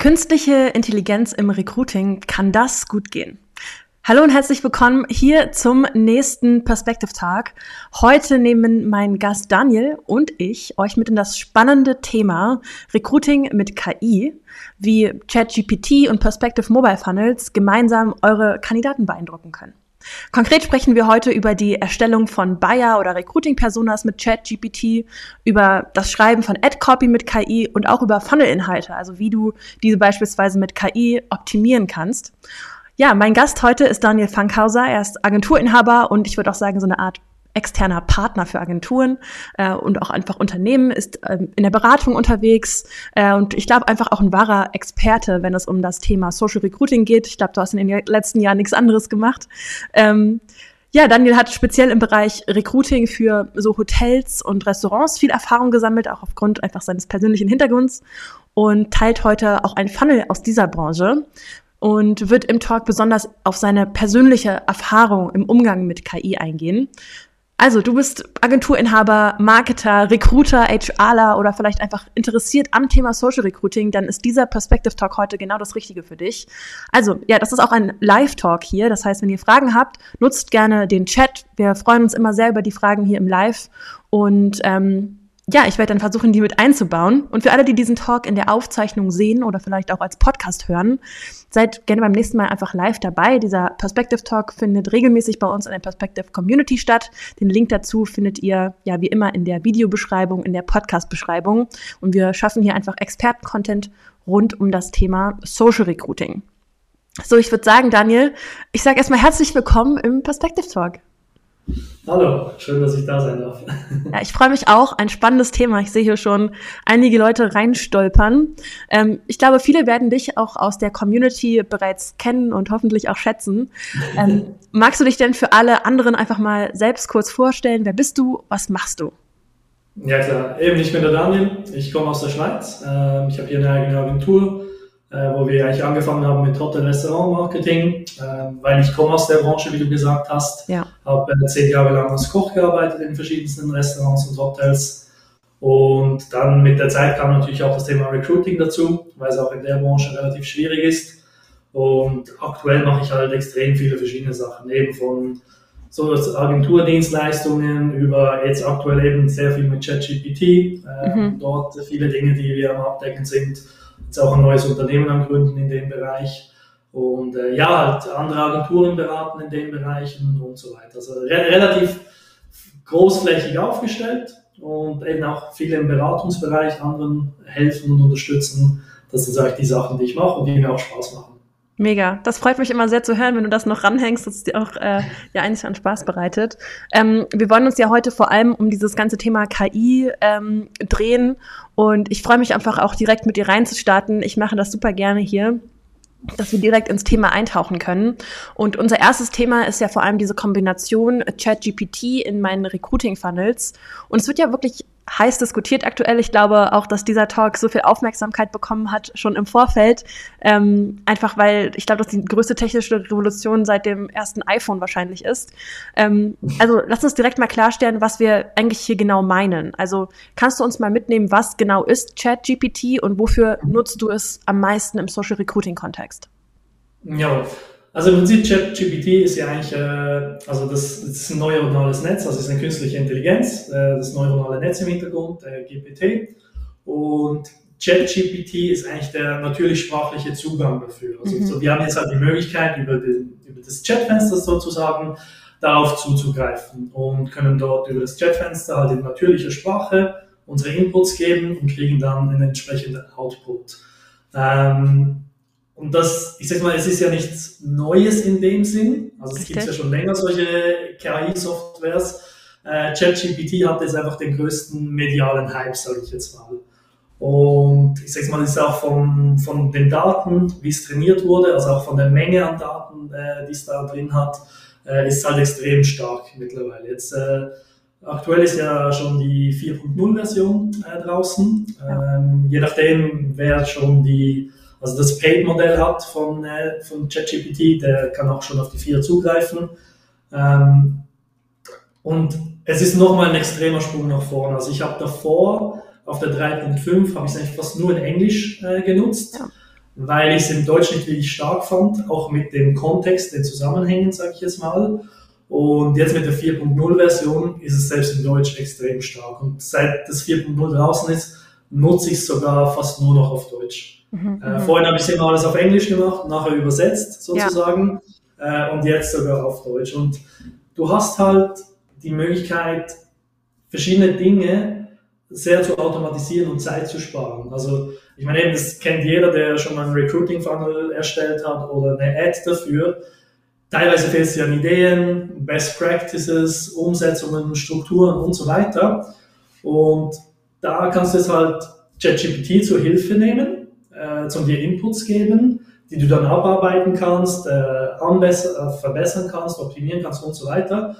Künstliche Intelligenz im Recruiting, kann das gut gehen? Hallo und herzlich willkommen hier zum nächsten Perspective Tag. Heute nehmen mein Gast Daniel und ich euch mit in das spannende Thema Recruiting mit KI, wie ChatGPT und Perspective Mobile Funnels gemeinsam eure Kandidaten beeindrucken können. Konkret sprechen wir heute über die Erstellung von Buyer- oder Recruiting-Personas mit ChatGPT, über das Schreiben von Ad-Copy mit KI und auch über Funnel-Inhalte, also wie du diese beispielsweise mit KI optimieren kannst. Ja, mein Gast heute ist Daniel Fankhauser. Er ist Agenturinhaber und ich würde auch sagen, so eine Art externer Partner für Agenturen äh, und auch einfach Unternehmen, ist ähm, in der Beratung unterwegs äh, und ich glaube einfach auch ein wahrer Experte, wenn es um das Thema Social Recruiting geht. Ich glaube, du hast in den letzten Jahren nichts anderes gemacht. Ähm, ja, Daniel hat speziell im Bereich Recruiting für so Hotels und Restaurants viel Erfahrung gesammelt, auch aufgrund einfach seines persönlichen Hintergrunds und teilt heute auch ein Funnel aus dieser Branche und wird im Talk besonders auf seine persönliche Erfahrung im Umgang mit KI eingehen. Also, du bist Agenturinhaber, Marketer, Recruiter, HRler oder vielleicht einfach interessiert am Thema Social Recruiting, dann ist dieser Perspective Talk heute genau das Richtige für dich. Also, ja, das ist auch ein Live-Talk hier. Das heißt, wenn ihr Fragen habt, nutzt gerne den Chat. Wir freuen uns immer sehr über die Fragen hier im Live. Und ähm, ja, ich werde dann versuchen, die mit einzubauen. Und für alle, die diesen Talk in der Aufzeichnung sehen oder vielleicht auch als Podcast hören, seid gerne beim nächsten Mal einfach live dabei. Dieser Perspective Talk findet regelmäßig bei uns in der Perspective Community statt. Den Link dazu findet ihr ja wie immer in der Videobeschreibung, in der Podcast-Beschreibung. Und wir schaffen hier einfach Experten-Content rund um das Thema Social Recruiting. So, ich würde sagen, Daniel, ich sage erstmal herzlich willkommen im Perspective Talk. Hallo, schön, dass ich da sein darf. Ja, ich freue mich auch. Ein spannendes Thema. Ich sehe hier schon einige Leute reinstolpern. Ähm, ich glaube, viele werden dich auch aus der Community bereits kennen und hoffentlich auch schätzen. Ähm, magst du dich denn für alle anderen einfach mal selbst kurz vorstellen? Wer bist du? Was machst du? Ja klar, eben, ich bin der Daniel. Ich komme aus der Schweiz. Ähm, ich habe hier eine eigene Agentur äh, wo wir eigentlich angefangen haben mit Hotel-Restaurant-Marketing, äh, weil ich komme aus der Branche, wie du gesagt hast. Ja. Habe äh, zehn Jahre lang als Koch gearbeitet in verschiedensten Restaurants und Hotels. Und dann mit der Zeit kam natürlich auch das Thema Recruiting dazu, weil es auch in der Branche relativ schwierig ist. Und aktuell mache ich halt extrem viele verschiedene Sachen, eben von so Agenturdienstleistungen über jetzt aktuell eben sehr viel mit ChatGPT, äh, mhm. dort viele Dinge, die wir am Abdecken sind jetzt auch ein neues Unternehmen am Gründen in dem Bereich. Und äh, ja, halt andere Agenturen beraten in den Bereichen und so weiter. Also re relativ großflächig aufgestellt und eben auch viele im Beratungsbereich anderen helfen und unterstützen. Das sind eigentlich die Sachen, die ich mache und die mir auch Spaß machen. Mega. Das freut mich immer sehr zu hören, wenn du das noch ranhängst, dass es dir auch äh, ja eigentlich an Spaß bereitet. Ähm, wir wollen uns ja heute vor allem um dieses ganze Thema KI ähm, drehen und ich freue mich einfach auch direkt mit dir reinzustarten. Ich mache das super gerne hier dass wir direkt ins Thema eintauchen können. Und unser erstes Thema ist ja vor allem diese Kombination ChatGPT in meinen Recruiting-Funnels. Und es wird ja wirklich heiß diskutiert aktuell. Ich glaube auch, dass dieser Talk so viel Aufmerksamkeit bekommen hat, schon im Vorfeld. Ähm, einfach weil ich glaube, dass die größte technische Revolution seit dem ersten iPhone wahrscheinlich ist. Ähm, also lass uns direkt mal klarstellen, was wir eigentlich hier genau meinen. Also kannst du uns mal mitnehmen, was genau ist ChatGPT und wofür nutzt du es am meisten im Social Recruiting Kontext? Ja, also im Prinzip ChatGPT ist ja eigentlich, äh, also das, das, ist ein neuronales Netz, also es ist eine künstliche Intelligenz, äh, das neuronale Netz im Hintergrund, äh, GPT. Und ChatGPT ist eigentlich der natürlich sprachliche Zugang dafür. Also mhm. so, wir haben jetzt halt die Möglichkeit, über, den, über das Chatfenster sozusagen darauf zuzugreifen und können dort über das Chatfenster halt in natürlicher Sprache unsere Inputs geben und kriegen dann einen entsprechenden Output. Ähm, und das, ich sag mal, es ist ja nichts Neues in dem Sinn. Also es gibt ja schon länger solche KI-Softwares. Äh, ChatGPT hat jetzt einfach den größten medialen Hype, sage ich jetzt mal. Und ich sage mal, es ist auch von, von den Daten, wie es trainiert wurde, also auch von der Menge an Daten, äh, die es da drin hat, äh, ist halt extrem stark mittlerweile. Jetzt äh, aktuell ist ja schon die 4.0-Version äh, draußen. Ähm, je nachdem, wer schon die also das Paid-Modell hat von, äh, von ChatGPT, der kann auch schon auf die 4 zugreifen. Ähm, und es ist nochmal ein extremer Sprung nach vorne. Also ich habe davor auf der 3.5 habe ich es eigentlich fast nur in Englisch äh, genutzt. Ja. weil ich es im Deutsch nicht wirklich stark fand, auch mit dem Kontext, den Zusammenhängen, sage ich jetzt mal. Und jetzt mit der 4.0-Version ist es selbst im Deutsch extrem stark. Und seit das 4.0 draußen ist, nutze ich es sogar fast nur noch auf Deutsch. Mhm, äh, mhm. vorhin habe ich es immer alles auf Englisch gemacht, nachher übersetzt sozusagen ja. äh, und jetzt sogar auf Deutsch. Und du hast halt die Möglichkeit, verschiedene Dinge sehr zu automatisieren und Zeit zu sparen. Also ich meine, eben, das kennt jeder, der schon mal einen Recruiting-Funnel erstellt hat oder eine Ad dafür Teilweise fehlt es dir an Ideen, Best Practices, Umsetzungen, Strukturen und so weiter. Und da kannst du jetzt halt ChatGPT zur Hilfe nehmen, äh, zum dir Inputs geben, die du dann abarbeiten kannst, äh, anbesser, äh, verbessern kannst, optimieren kannst und so weiter.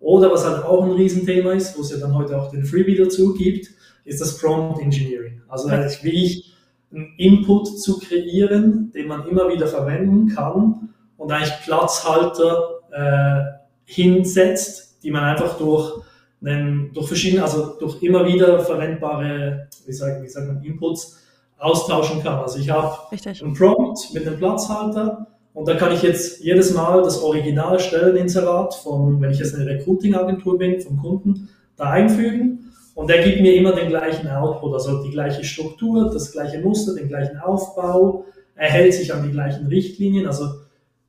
Oder was halt auch ein Riesenthema ist, wo es ja dann heute auch den Freebie dazu gibt, ist das Prompt Engineering. Also eigentlich wirklich einen Input zu kreieren, den man immer wieder verwenden kann, und eigentlich Platzhalter äh, hinsetzt, die man einfach durch, einen, durch verschiedene, also durch immer wieder verwendbare, wie sagt, wie sagt man, Inputs austauschen kann. Also ich habe einen Prompt mit einem Platzhalter und da kann ich jetzt jedes Mal das Original Stelleninserat von, wenn ich jetzt eine Recruiting-Agentur bin, vom Kunden, da einfügen und der gibt mir immer den gleichen Output, also die gleiche Struktur, das gleiche Muster, den gleichen Aufbau, er hält sich an die gleichen Richtlinien, also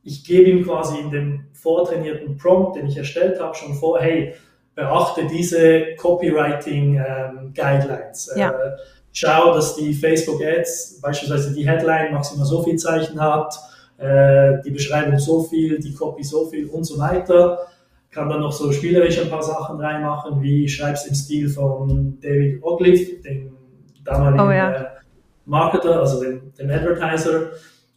ich gebe ihm quasi in dem vortrainierten Prompt, den ich erstellt habe, schon vor, hey, beachte diese Copywriting ähm, Guidelines. Ja. Äh, schau, dass die Facebook Ads, beispielsweise die Headline maximal so viel Zeichen hat, äh, die Beschreibung so viel, die Copy so viel und so weiter. Kann dann noch so spielerisch ein paar Sachen reinmachen, wie es im Stil von David Ogliff, dem damaligen oh, ja. äh, Marketer, also dem, dem Advertiser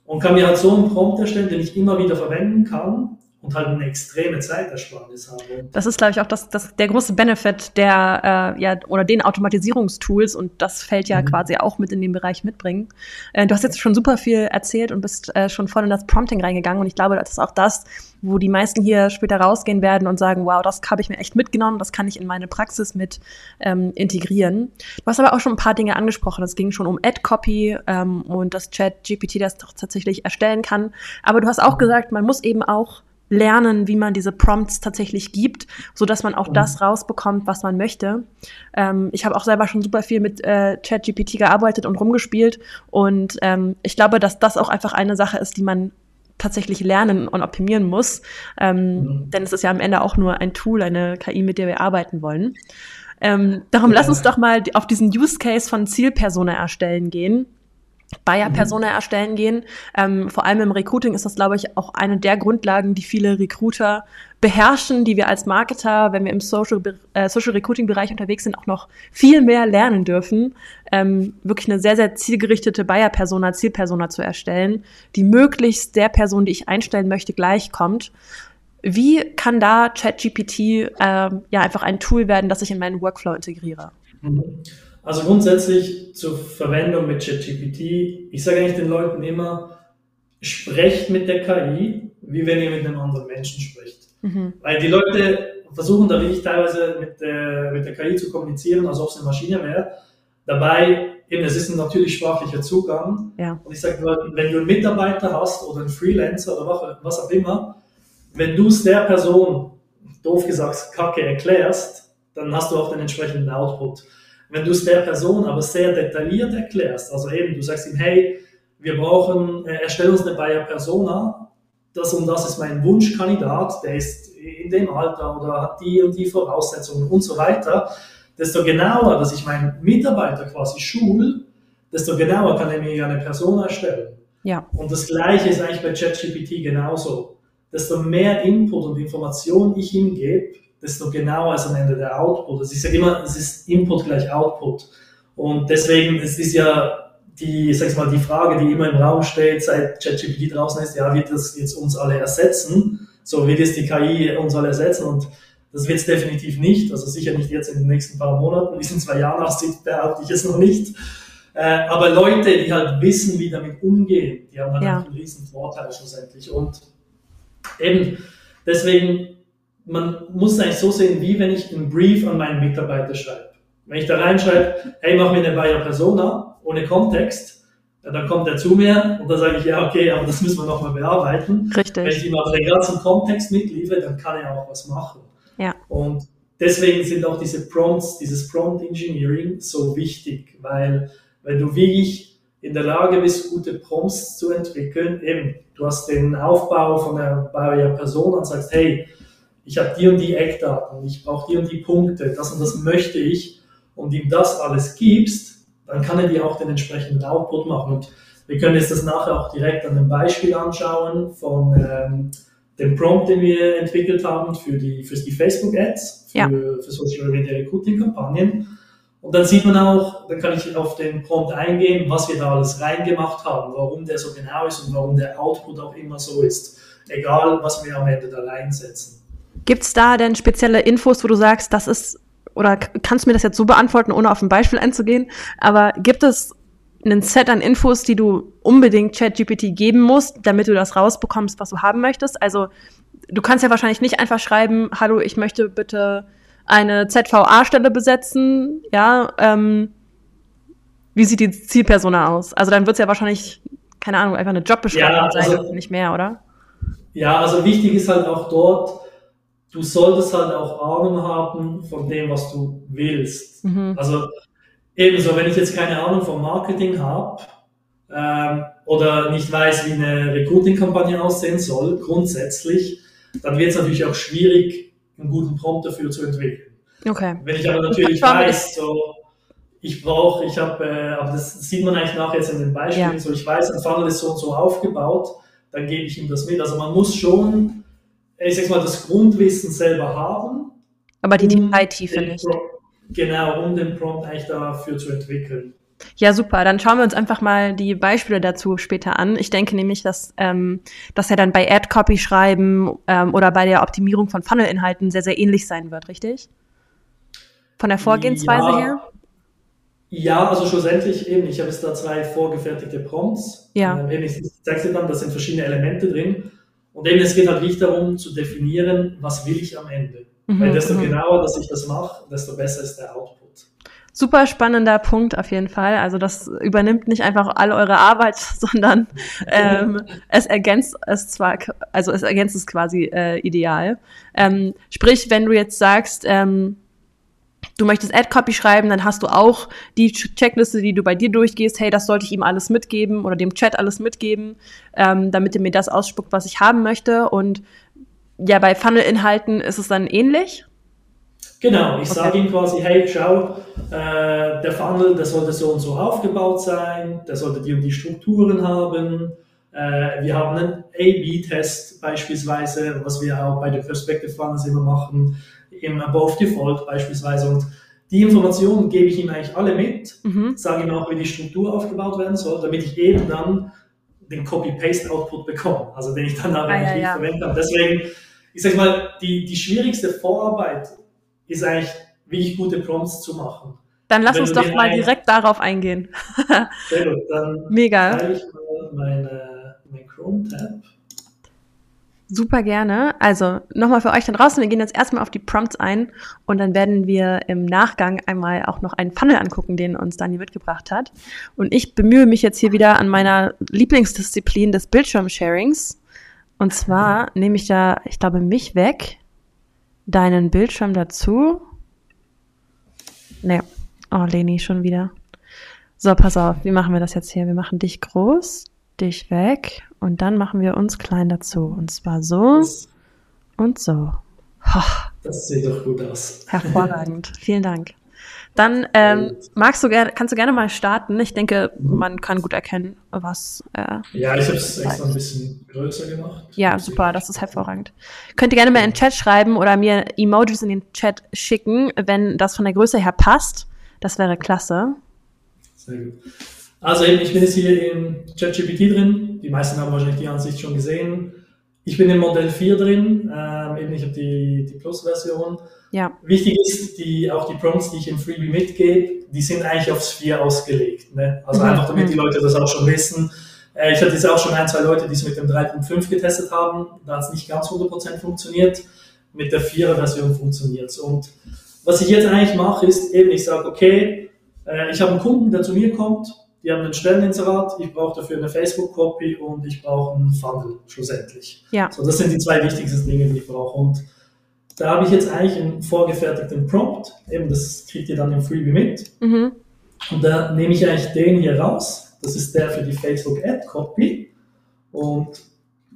und kann mir halt so einen Prompt erstellen, den ich immer wieder verwenden kann und halt eine extreme Zeitersparnis habe. Das ist, glaube ich, auch das, das, der große Benefit der, äh, ja, oder den Automatisierungstools und das fällt ja mhm. quasi auch mit in den Bereich mitbringen. Äh, du hast jetzt schon super viel erzählt und bist äh, schon voll in das Prompting reingegangen und ich glaube, das ist auch das, wo die meisten hier später rausgehen werden und sagen, wow, das habe ich mir echt mitgenommen, das kann ich in meine Praxis mit ähm, integrieren. Du hast aber auch schon ein paar Dinge angesprochen. Es ging schon um Ad-Copy ähm, und das Chat-GPT das doch tatsächlich erstellen kann. Aber du hast auch mhm. gesagt, man muss eben auch lernen, wie man diese Prompts tatsächlich gibt, so dass man auch das rausbekommt, was man möchte. Ähm, ich habe auch selber schon super viel mit äh, ChatGPT gearbeitet und rumgespielt und ähm, ich glaube, dass das auch einfach eine Sache ist, die man tatsächlich lernen und optimieren muss, ähm, mhm. denn es ist ja am Ende auch nur ein Tool, eine KI, mit der wir arbeiten wollen. Ähm, darum ja. lass uns doch mal auf diesen Use Case von Zielpersona erstellen gehen. Buyer-Persona mhm. erstellen gehen. Ähm, vor allem im Recruiting ist das, glaube ich, auch eine der Grundlagen, die viele Recruiter beherrschen, die wir als Marketer, wenn wir im Social, äh, Social Recruiting-Bereich unterwegs sind, auch noch viel mehr lernen dürfen, ähm, wirklich eine sehr, sehr zielgerichtete Buyer-Persona, Zielpersona zu erstellen, die möglichst der Person, die ich einstellen möchte, gleichkommt. Wie kann da ChatGPT äh, ja einfach ein Tool werden, das ich in meinen Workflow integriere? Mhm. Also grundsätzlich zur Verwendung mit ChatGPT, ich sage eigentlich den Leuten immer, sprecht mit der KI, wie wenn ihr mit einem anderen Menschen spricht. Mhm. Weil die Leute versuchen da wirklich teilweise mit der, mit der KI zu kommunizieren, als ob es eine Maschine wäre. Dabei, eben, es ist ein natürlich sprachlicher Zugang. Ja. Und ich sage Leuten, wenn du einen Mitarbeiter hast oder einen Freelancer oder was auch immer, wenn du es der Person, doof gesagt, kacke erklärst, dann hast du auch den entsprechenden Output. Wenn du es der Person aber sehr detailliert erklärst, also eben, du sagst ihm, hey, wir brauchen, äh, erstell uns eine Buyer Persona, das und das ist mein Wunschkandidat, der ist in dem Alter oder hat die und die Voraussetzungen und so weiter, desto genauer, dass ich meinen Mitarbeiter quasi schul, desto genauer kann er mir eine Persona erstellen. Ja. Und das Gleiche ist eigentlich bei ChatGPT genauso. Desto mehr Input und Information ich ihm gebe, desto genauer ist am Ende der Output. Also ich sage immer, es ist Input gleich Output. Und deswegen, es ist ja die, sag ich mal, die Frage, die immer im Raum steht, seit ChatGPT draußen ist, ja, wird das jetzt uns alle ersetzen? So wird es die KI uns alle ersetzen und das wird es definitiv nicht, also sicher nicht jetzt in den nächsten paar Monaten, wie es in zwei Jahren aussieht, behaupte ich es noch nicht. Äh, aber Leute, die halt wissen, wie damit umgehen, die haben dann ja. einen riesen Vorteil schlussendlich. Und eben deswegen man muss es eigentlich so sehen, wie wenn ich einen Brief an meinen Mitarbeiter schreibe. Wenn ich da reinschreibe, hey, mach mir eine Buyer Persona ohne Kontext, dann kommt er zu mir und dann sage ich, ja, okay, aber das müssen wir nochmal bearbeiten. Richtig. Wenn ich ihm aber den ganzen Kontext mitliefere, dann kann er auch was machen. Ja. Und deswegen sind auch diese Prompts, dieses Prompt Engineering so wichtig, weil wenn du wirklich in der Lage bist, gute Prompts zu entwickeln, eben, du hast den Aufbau von der, bei der Person und sagst, hey, ich habe die und die Eckdaten, ich brauche die und die Punkte, das und das möchte ich und ihm das alles gibst, dann kann er dir auch den entsprechenden Output machen. Und wir können jetzt das nachher auch direkt an einem Beispiel anschauen von ähm, dem Prompt, den wir entwickelt haben für die, für die Facebook-Ads, für, Ja. für Social Media Recruiting-Kampagnen. Und dann sieht man auch, dann kann ich auf den Prompt eingehen, was wir da alles reingemacht haben, warum der so genau ist und warum der Output auch immer so ist. Egal, was wir am Ende da reinsetzen. Gibt es da denn spezielle Infos, wo du sagst, das ist, oder kannst du mir das jetzt so beantworten, ohne auf ein Beispiel einzugehen, aber gibt es einen Set an Infos, die du unbedingt ChatGPT geben musst, damit du das rausbekommst, was du haben möchtest? Also du kannst ja wahrscheinlich nicht einfach schreiben, hallo, ich möchte bitte eine ZVA-Stelle besetzen, ja, ähm, wie sieht die Zielpersona aus? Also dann wird es ja wahrscheinlich, keine Ahnung, einfach eine Jobbeschreibung Ja, sein, also- nicht mehr, oder? Ja, also wichtig ist halt auch dort, du solltest halt auch Ahnung haben von dem, was du willst. Mhm. Also ebenso, wenn ich jetzt keine Ahnung vom Marketing habe ähm, oder nicht weiß, wie eine Recruiting-Kampagne aussehen soll, grundsätzlich, dann wird es natürlich auch schwierig, einen guten Prompt dafür zu entwickeln. Okay. Wenn ich aber natürlich wir weiß, so, ich brauche, ich habe, äh, aber das sieht man eigentlich nachher jetzt in den Beispielen, Ja. so ich weiß, ein Funnel ist so und so aufgebaut, dann gebe ich ihm das mit. Also man muss schon, ich sag mal, das Grundwissen selber haben. Aber die um Detailtiefe den nicht. Genau, um den Prompt eigentlich dafür zu entwickeln. Ja, super. Dann schauen wir uns einfach mal die Beispiele dazu später an. Ich denke nämlich, dass, ähm, dass er dann bei Ad-Copy schreiben ähm, oder bei der Optimierung von Funnel-Inhalten sehr, sehr ähnlich sein wird, richtig? Von der Vorgehensweise Ja. her? Ja, also schlussendlich eben, ich habe jetzt da zwei vorgefertigte Prompts. Ja. Ähm, ich zeige dir dann, da sind verschiedene Elemente drin. Und eben, es geht halt wirklich darum zu definieren, was will ich am Ende. Mhm, Weil desto mhm. genauer, dass ich das mache, desto besser ist der Output. Super spannender Punkt auf jeden Fall. Also das übernimmt nicht einfach all eure Arbeit, sondern ähm, es ergänzt es zwar, also es ergänzt es quasi äh, ideal. Ähm, sprich, wenn du jetzt sagst, ähm, du möchtest Ad-Copy schreiben, dann hast du auch die Ch- Checkliste, die du bei dir durchgehst. Hey, das sollte ich ihm alles mitgeben oder dem Chat alles mitgeben, ähm, damit er mir das ausspuckt, was ich haben möchte. Und ja, bei Funnel-Inhalten ist es dann ähnlich. Genau, ich Okay. sage ihm quasi, hey, schau, äh, der Funnel, der sollte so und so aufgebaut sein, der sollte die und die Strukturen haben. Äh, wir haben einen A-B-Test beispielsweise, was wir auch bei den Perspective Funnels immer machen, im Above Default beispielsweise. Und die Informationen gebe ich ihm eigentlich alle mit, Mhm. sage ihm auch, wie die Struktur aufgebaut werden soll, damit ich eben dann den Copy-Paste-Output bekomme, also den ich dann Ah, eigentlich ja, nicht ja. verwenden kann. Deswegen, ich sag mal, die, die schwierigste Vorarbeit ist eigentlich wirklich gute Prompts zu machen. Dann lass Wenn uns doch mal ein- direkt darauf eingehen. Sehr gut, dann Mega. ich mal meine, mein Chrome-Tab. Super gerne. Also nochmal für euch da draußen, wir gehen jetzt erstmal auf die Prompts ein und dann werden wir im Nachgang einmal auch noch einen Funnel angucken, den uns Dani mitgebracht hat. Und ich bemühe mich jetzt hier wieder an meiner Lieblingsdisziplin des Bildschirmsharings. Und zwar nehme ich da, ich glaube, mich weg, deinen Bildschirm dazu. Ne, oh Leni, schon wieder. So, pass auf, wie machen wir das jetzt hier? Wir machen dich groß, dich weg und dann machen wir uns klein dazu. Und zwar so Das, und so. Ha, das sieht doch gut aus. hervorragend. Vielen Dank. Dann ähm, magst du gerne, kannst du gerne mal starten. Ich denke, man kann gut erkennen, was. Äh, Ja, ich habe es extra ein bisschen größer gemacht. ja, super, das ist hervorragend. Könnt ihr gerne mal in den Chat schreiben oder mir Emojis in den Chat schicken, wenn das von der Größe her passt. Das wäre klasse. Sehr gut. Also eben, ich bin jetzt hier in ChatGPT drin. Die meisten haben wahrscheinlich die Ansicht schon gesehen. Ich bin im Modell 4 drin. Ähm, eben, ich habe die, die Plus-Version. Ja, Wichtig ist, die, auch die Prompts, die ich im Freebie mitgebe, die sind eigentlich aufs 4 ausgelegt. Ne? Also Mhm. einfach, damit die Leute das auch schon wissen. Äh, ich hatte jetzt auch schon ein, zwei Leute, die es mit dem 3.5 getestet haben. Da hat es nicht ganz 100% funktioniert. Mit der 4er-Version funktioniert es. Und was ich jetzt eigentlich mache, ist eben, ich sage, okay, äh, ich habe einen Kunden, der zu mir kommt, die haben einen Stelleninserat, ich brauche dafür eine Facebook-Copy und ich brauche einen Funnel schlussendlich. Ja. So, das sind die zwei wichtigsten Dinge, die ich brauche. Und da habe ich jetzt eigentlich einen vorgefertigten Prompt, eben das kriegt ihr dann im Freebie mit. Mhm. Und da nehme ich eigentlich den hier raus. Das ist der für die Facebook Ad Copy. Und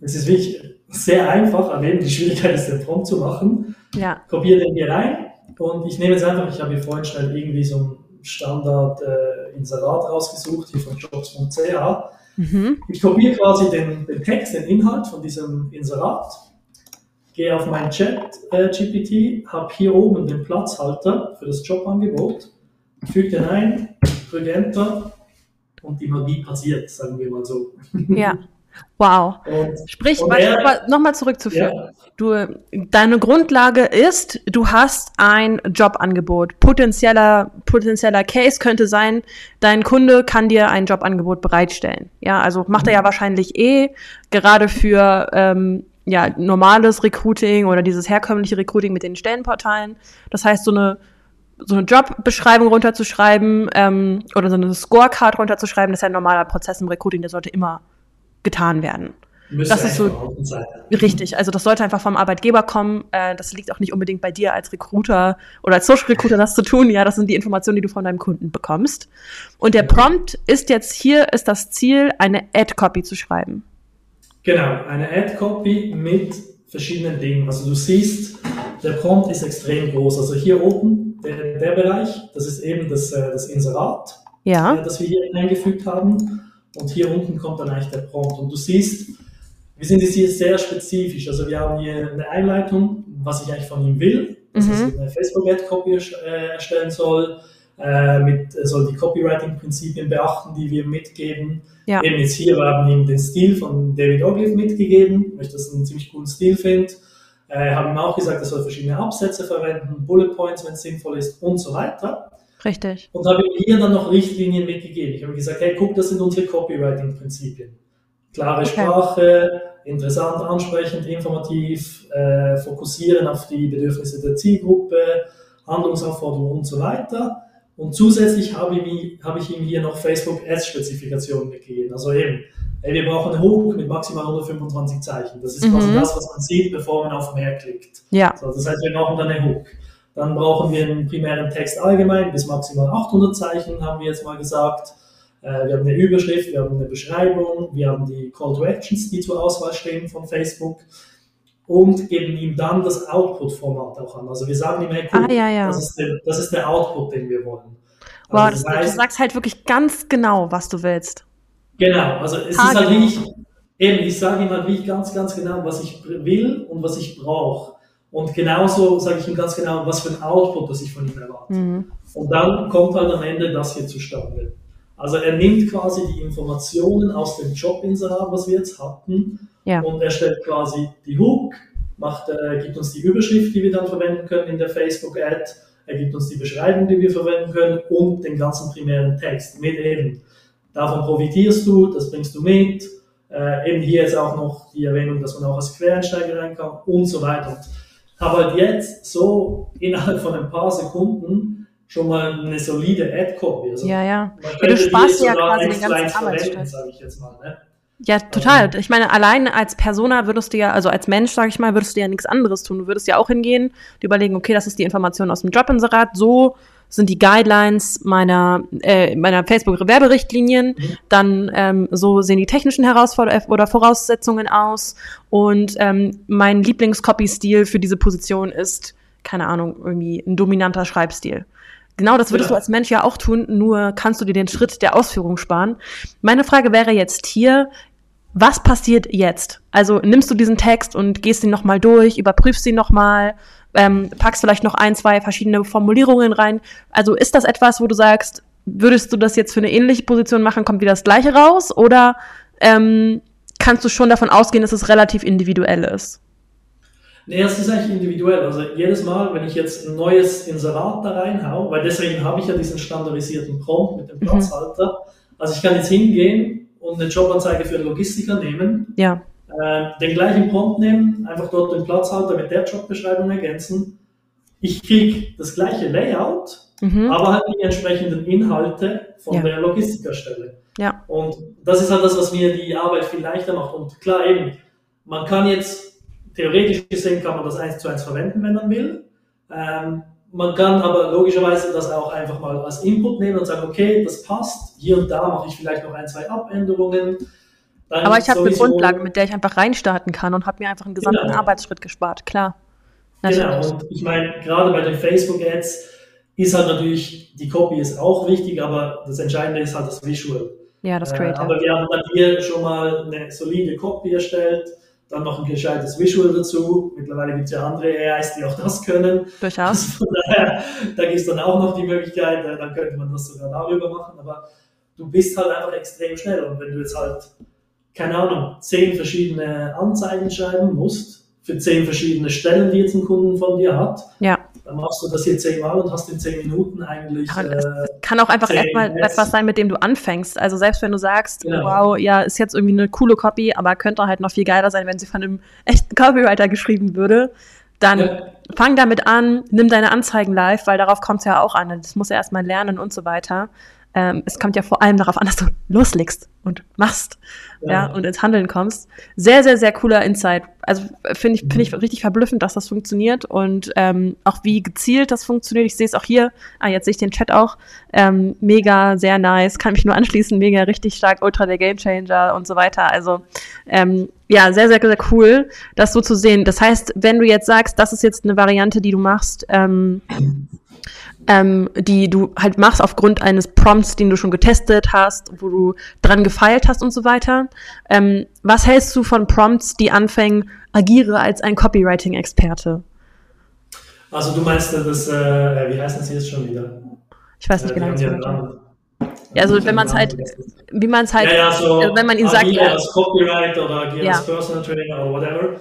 es ist wirklich sehr einfach, aber eben die Schwierigkeit ist, den Prompt zu machen. Ja. Kopiere den hier rein und ich nehme jetzt einfach, ich habe hier vorhin schnell irgendwie so ein Standard äh, Inserat rausgesucht, hier von jobs.ch. Mhm. Ich kopiere quasi den, den Text, den Inhalt von diesem Inserat, gehe auf meinen Chat äh, GPT, habe hier oben den Platzhalter für das Jobangebot, füge den ein, drücke Enter und die Magie passiert, sagen wir mal so. Ja. Wow. Und, Sprich, nochmal zurückzuführen. Ja. Du, deine Grundlage ist, du hast ein Jobangebot. Potenzieller, potenzieller Case könnte sein, dein Kunde kann dir ein Jobangebot bereitstellen. Ja, also macht er ja mhm. wahrscheinlich eh, gerade für ähm, ja, normales Recruiting oder dieses herkömmliche Recruiting mit den Stellenportalen. Das heißt, so eine so eine Jobbeschreibung runterzuschreiben ähm, oder so eine Scorecard runterzuschreiben, das ist ja ein normaler Prozess im Recruiting, der sollte immer getan werden. Müsste das ist so richtig. Also das sollte einfach vom Arbeitgeber kommen. Äh, das liegt auch nicht unbedingt bei dir als Recruiter oder als Social Recruiter, das zu tun. Ja, das sind die Informationen, die du von deinem Kunden bekommst. Und der Prompt ist jetzt hier ist das Ziel, eine Ad-Copy zu schreiben. Genau, eine Ad-Copy mit verschiedenen Dingen. Also du siehst, der Prompt ist extrem groß. Also hier oben der, der Bereich, das ist eben das, äh, das Inserat, ja. Äh, das wir hier eingefügt haben. Und hier unten kommt dann eigentlich der Prompt. Und du siehst, wir sind jetzt hier sehr spezifisch. Also wir haben hier eine Einleitung, was ich eigentlich von ihm will, dass mhm. er eine Facebook-Ad-Copy äh, erstellen soll, äh, mit, soll die Copywriting-Prinzipien beachten, die wir mitgeben. Ja. Eben jetzt hier, wir haben ihm den Stil von David Ogilvy mitgegeben, weil ich das einen ziemlich coolen Stil finde. Äh, haben ihm auch gesagt, er soll verschiedene Absätze verwenden, Bullet Points, wenn es sinnvoll ist und so weiter. Richtig. Und habe hier dann noch Richtlinien mitgegeben. Ich habe gesagt, hey, guck, das sind unsere Copywriting-Prinzipien. Klare okay. Sprache, interessant, ansprechend, informativ, äh, fokussieren auf die Bedürfnisse der Zielgruppe, Handlungsaufforderungen und so weiter. Und zusätzlich habe ich, habe ich ihm hier noch Facebook Ads-Spezifikationen mitgegeben. Also eben, hey, wir brauchen einen Hook mit maximal 125 Zeichen. Das ist mhm. quasi das, was man sieht, bevor man auf mehr klickt. Ja. So, das heißt, wir brauchen dann einen Hook. Dann brauchen wir einen primären Text allgemein bis maximal 800 Zeichen, haben wir jetzt mal gesagt. Äh, wir haben eine Überschrift, wir haben eine Beschreibung, wir haben die Call to Actions, die zur Auswahl stehen von Facebook und geben ihm dann das Output-Format auch an. Also wir sagen ihm, hey, guck, ah, ja, ja. Das, ist der, das ist der Output, den wir wollen. Also wow, das, das heißt, du sagst halt wirklich ganz genau, was du willst. Genau, also es ah, ist halt wie eben, ich sage ihm halt wie ganz, ganz genau, was ich will und was ich brauche. Und genauso sage ich ihm ganz genau, was für ein Output das ich von ihm erwarte. Mhm. Und dann kommt halt am Ende das hier zustande. Also er nimmt quasi die Informationen aus dem Jobinserat, was wir jetzt hatten, ja. und erstellt quasi die Hook, macht, äh, gibt uns die Überschrift, die wir dann verwenden können in der Facebook-Ad, er gibt uns die Beschreibung, die wir verwenden können und den ganzen primären Text mit eben. Davon profitierst du, das bringst du mit. Äh, eben hier jetzt auch noch die Erwähnung, dass man auch als Quereinsteiger rein kann und so weiter. Habe halt jetzt so innerhalb von ein paar Sekunden schon mal eine solide Ad-Copy. Also ja, ja. ja du sparst ja quasi den ganzen Arbeitsschritt. Sage ich jetzt mal, ne? Ja, total. Ähm, ich meine, allein als Persona würdest du ja, also als Mensch, sage ich mal, würdest du ja nichts anderes tun. Du würdest ja auch hingehen, überlegen, okay, das ist die Information aus dem Jobinserat, so sind die Guidelines meiner, äh, meiner Facebook-Werberichtlinien, mhm. dann ähm, so sehen die technischen Herausforderungen oder Voraussetzungen aus und ähm, mein Lieblings-Copy-Stil für diese Position ist, keine Ahnung, irgendwie ein dominanter Schreibstil. Genau, das würdest ja. du als Mensch ja auch tun, nur kannst du dir den Schritt der Ausführung sparen. Meine Frage wäre jetzt hier, was passiert jetzt? Also nimmst du diesen Text und gehst ihn nochmal durch, überprüfst ihn nochmal, ähm, packst vielleicht noch ein, zwei verschiedene Formulierungen rein. Also ist das etwas, wo du sagst, würdest du das jetzt für eine ähnliche Position machen, kommt wieder das gleiche raus? Oder ähm, kannst du schon davon ausgehen, dass es relativ individuell ist? Nee, es ist eigentlich individuell. Also jedes Mal, wenn ich jetzt ein neues Inserat da reinhau, weil deswegen habe ich ja diesen standardisierten Prompt mit dem mhm. Platzhalter. Mhm. Also ich kann jetzt hingehen und eine Jobanzeige für einen Logistiker nehmen. Ja äh, den gleichen Prompt nehmen, einfach dort den Platzhalter mit der Jobbeschreibung ergänzen ich kriege das gleiche Layout, mhm. aber halt die entsprechenden Inhalte von ja. der Logistikerstelle. Ja. Und das ist halt das, was mir die Arbeit viel leichter macht. Und klar, eben, man kann jetzt, theoretisch gesehen, kann man das eins zu eins verwenden, wenn man will. Ähm, man kann aber logischerweise das auch einfach mal als Input nehmen und sagen, okay, das passt. Hier und da mache ich vielleicht noch ein, zwei Abänderungen. Dann aber ich habe eine Grundlage, mit der ich einfach reinstarten kann und habe mir einfach einen gesamten genau. Arbeitsschritt gespart, klar. Natürlich. Genau, und ich meine, gerade bei den Facebook-Ads ist halt natürlich, die Copy ist auch wichtig, aber das Entscheidende ist halt das Visual. Ja, das Creative. Äh, aber wir haben dann hier schon mal eine solide Copy erstellt, dann noch ein gescheites Visual dazu. Mittlerweile gibt es ja andere AIs, die auch das können. Durchaus. Von daher, da gibt es dann auch noch die Möglichkeit, äh, dann könnte man das sogar darüber machen, aber du bist halt einfach extrem schnell und wenn du jetzt halt, keine Ahnung, zehn verschiedene Anzeigen schreiben musst, für zehn verschiedene Stellen, die jetzt ein Kunden von dir hat, ja dann machst du das hier zehnmal und hast in zehn Minuten eigentlich. Ja, äh, kann auch einfach erstmal etwas sein, mit dem du anfängst. Also selbst wenn du sagst, genau. wow, ja, ist jetzt irgendwie eine coole Copy, aber könnte halt noch viel geiler sein, wenn sie von einem echten Copywriter geschrieben würde, dann ja. fang damit an, nimm deine Anzeigen live, weil darauf kommt es ja auch an. Das muss ja erstmal lernen und so weiter. Ähm, es kommt ja vor allem darauf an, dass du loslegst und machst ja. ja und ins Handeln kommst. Sehr, sehr, sehr cooler Insight. Also finde ich, finde ich mhm. richtig verblüffend, dass das funktioniert und ähm, auch wie gezielt das funktioniert. Ich sehe es auch hier. Ah, jetzt sehe ich den Chat auch. Ähm, mega, sehr nice. Kann mich nur anschließen. Mega, richtig stark. Ultra der Gamechanger und so weiter. Also ähm, ja, sehr, sehr, sehr cool, das so zu sehen. Das heißt, wenn du jetzt sagst, das ist jetzt eine Variante, die du machst, ähm, ähm, die du halt machst aufgrund eines Prompts, den du schon getestet hast, wo du dran gefeilt hast und so weiter. Ähm, was hältst du von Prompts, die anfangen, agiere als ein Copywriting-Experte? Also du meinst das, äh, wie heißt das jetzt schon wieder? Ich weiß nicht äh, genau. Ja, ja, also wenn man es halt, wie man es halt, ja, ja, so wenn man ihn sagt, ja. als Copyright oder agiere als Personal Trainer oder whatever.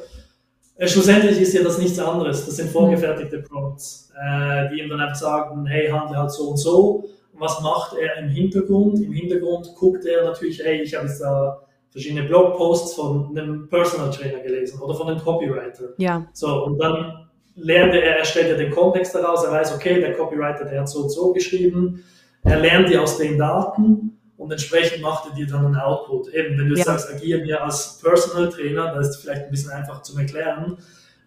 Äh, schlussendlich ist ja das nichts anderes. Das sind vorgefertigte Prompts, äh, die ihm dann einfach sagen, hey, handle halt so und so. Und was macht er im Hintergrund? Im Hintergrund guckt er natürlich, hey, ich habe jetzt da verschiedene Blogposts von einem Personal Trainer gelesen oder von einem Copywriter. Ja. So, und dann lernt er, er stellt ja den Kontext daraus, er weiß, okay, der Copywriter, der hat so und so geschrieben. Er lernt die aus den Daten und entsprechend macht er dir dann einen Output. Eben, wenn du ja. sagst, agiere mir als Personal Trainer, das ist vielleicht ein bisschen einfach zu erklären.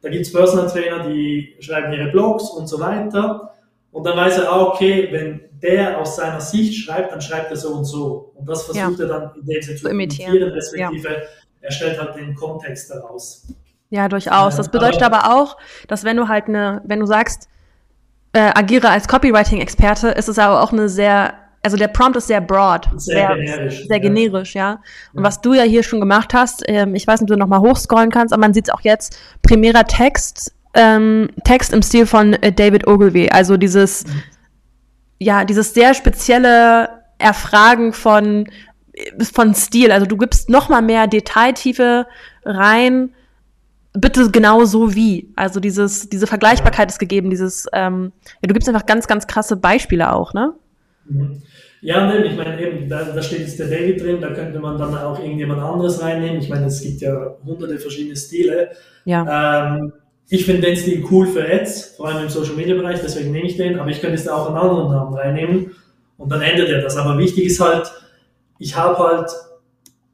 Da gibt es Personal Trainer, die schreiben ihre Blogs und so weiter. Und dann weiß er, ah, okay, wenn der aus seiner Sicht schreibt, dann schreibt er so und so. Und das versucht ja. er dann in dem Sinne zu imitieren, respektive ja. er stellt halt den Kontext daraus. Ja, durchaus. Das bedeutet aber, aber auch, dass wenn du halt eine, wenn du sagst, äh, agiere als Copywriting-Experte, ist es aber auch eine sehr also der Prompt ist sehr broad, sehr, sehr generisch, sehr generisch, ja. Und ja. was du ja hier schon gemacht hast, ähm, ich weiß nicht, ob du nochmal hochscrollen kannst, aber man sieht es auch jetzt, primärer Text, ähm, Text im Stil von äh, David Ogilvy, also dieses, mhm. ja, dieses sehr spezielle Erfragen von, von Stil, also du gibst nochmal mehr Detailtiefe rein, bitte genau so wie. Also dieses, diese Vergleichbarkeit ist gegeben, dieses, ähm, ja, du gibst einfach ganz, ganz krasse Beispiele auch, ne? Mhm. Ja, ne, ich meine, eben, da, da steht jetzt der David drin, da könnte man dann auch irgendjemand anderes reinnehmen. Ich meine, es gibt ja hunderte verschiedene Stile. Ja. Ähm, ich finde den Stil cool für Ads, vor allem im Social Media Bereich, deswegen nehme ich den, aber ich könnte jetzt auch einen anderen Namen reinnehmen und dann ändert er das. Aber wichtig ist halt, ich habe halt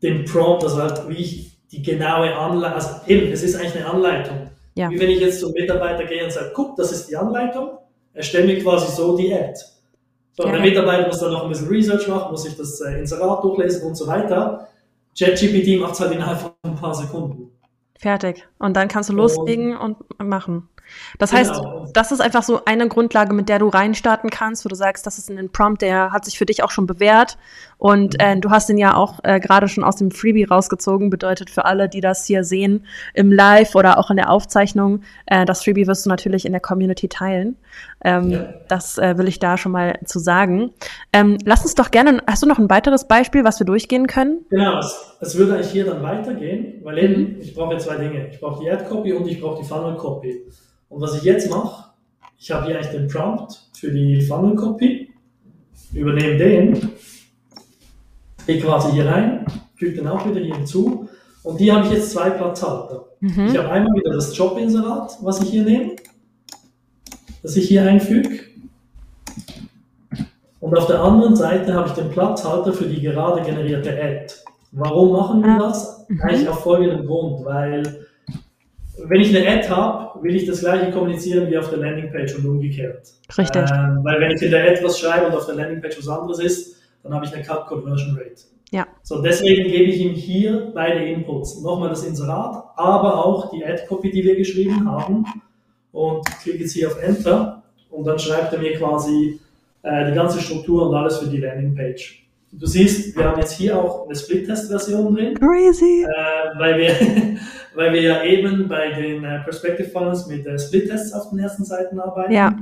den Prompt, also halt, wie ich die genaue Anleitung, also eben, es ist eigentlich eine Anleitung. Ja. Wie wenn ich jetzt zum Mitarbeiter gehe und sage, guck, das ist die Anleitung, erstelle mir quasi so die Ad. So, ja. der Mitarbeiter muss dann noch ein bisschen Research machen, muss sich das äh, Inserat durchlesen und so weiter. ChatGPT macht es halt innerhalb von ein paar Sekunden. Fertig. Und dann kannst du loslegen und, und machen. Das heißt, genau. das ist einfach so eine Grundlage, mit der du reinstarten kannst, wo du sagst, das ist ein Prompt, der hat sich für dich auch schon bewährt. Und mhm. äh, du hast ihn ja auch äh, gerade schon aus dem Freebie rausgezogen. Bedeutet für alle, die das hier sehen, im Live oder auch in der Aufzeichnung, äh, das Freebie wirst du natürlich in der Community teilen. Ähm, ja. Das äh, will ich da schon mal zu sagen. Ähm, lass uns doch gerne, hast du noch ein weiteres Beispiel, was wir durchgehen können? Genau, es, es würde eigentlich hier dann weitergehen, weil eben, mhm. ich brauche ja zwei Dinge. Ich brauche die Ad-Copy und ich brauche die Funnel-Copy. Und was ich jetzt mache, ich habe hier eigentlich den Prompt für die Funnel Copy, übernehme den, gehe quasi hier rein, füge den auch wieder hier hinzu und hier habe ich jetzt zwei Platzhalter. Mhm. Ich habe einmal wieder das Jobinserat, was ich hier nehme. Das ich hier einfüge. Und auf der anderen Seite habe ich den Platzhalter für die gerade generierte Ad. Warum machen wir ah. das? Mhm. Eigentlich auf folgenden Grund, weil wenn ich eine Ad habe, will ich das gleiche kommunizieren wie auf der Landingpage und umgekehrt. Richtig. Ähm, weil wenn ich in der Ad was schreibe und auf der Landingpage was anderes ist, dann habe ich eine Cut Conversion Rate. Ja. So, deswegen gebe ich ihm hier beide Inputs. Nochmal das Inserat, aber auch die Ad-Copy, die wir geschrieben haben. Und klicke jetzt hier auf Enter und dann schreibt er mir quasi äh, die ganze Struktur und alles für die Landingpage. Du siehst, wir haben jetzt hier auch eine Split-Test-Version drin. Crazy! Äh, weil, wir, weil wir ja eben bei den äh, Perspective Funnels mit äh, Split-Tests auf den ersten Seiten arbeiten. Ja.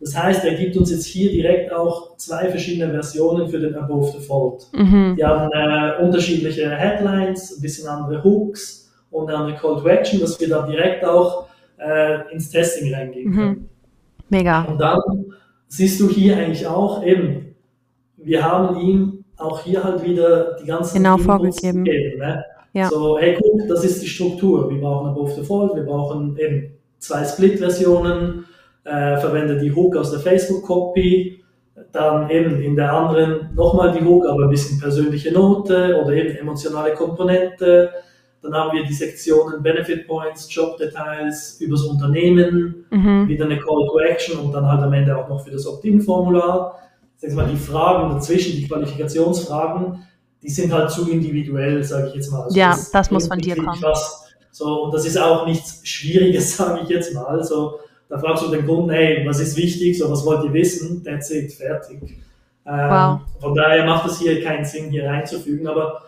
Das heißt, er gibt uns jetzt hier direkt auch zwei verschiedene Versionen für den Above the Fold. Mhm. Die haben äh, unterschiedliche Headlines, ein bisschen andere Hooks und eine andere Call to Action, dass wir da direkt auch äh, ins Testing reingehen können. Mhm. Mega. Und dann siehst du hier eigentlich auch eben, wir haben ihm auch hier halt wieder die ganzen genau vorgegeben. Gegeben, ne? ja. So, hey, guck, das ist die Struktur. Wir brauchen Above the Fold, wir brauchen eben zwei Split-Versionen, äh, verwende die Hook aus der Facebook-Copy, dann eben in der anderen nochmal die Hook, aber ein bisschen persönliche Note oder eben emotionale Komponente. Dann haben wir die Sektionen Benefit Points, Job Details übers Unternehmen, mhm. wieder eine Call to Action und dann halt am Ende auch noch für das Opt-in-Formular. Sag mal, die Fragen dazwischen, die Qualifikationsfragen, die sind halt zu individuell, sage ich jetzt mal. Also ja, das, das muss von dir kommen. Was, so, und das ist auch nichts Schwieriges, sage ich jetzt mal. So, da fragst du den Kunden, hey, was ist wichtig, so was wollt ihr wissen? That's it, fertig. Ähm, wow. Von daher macht es hier keinen Sinn, hier reinzufügen. Aber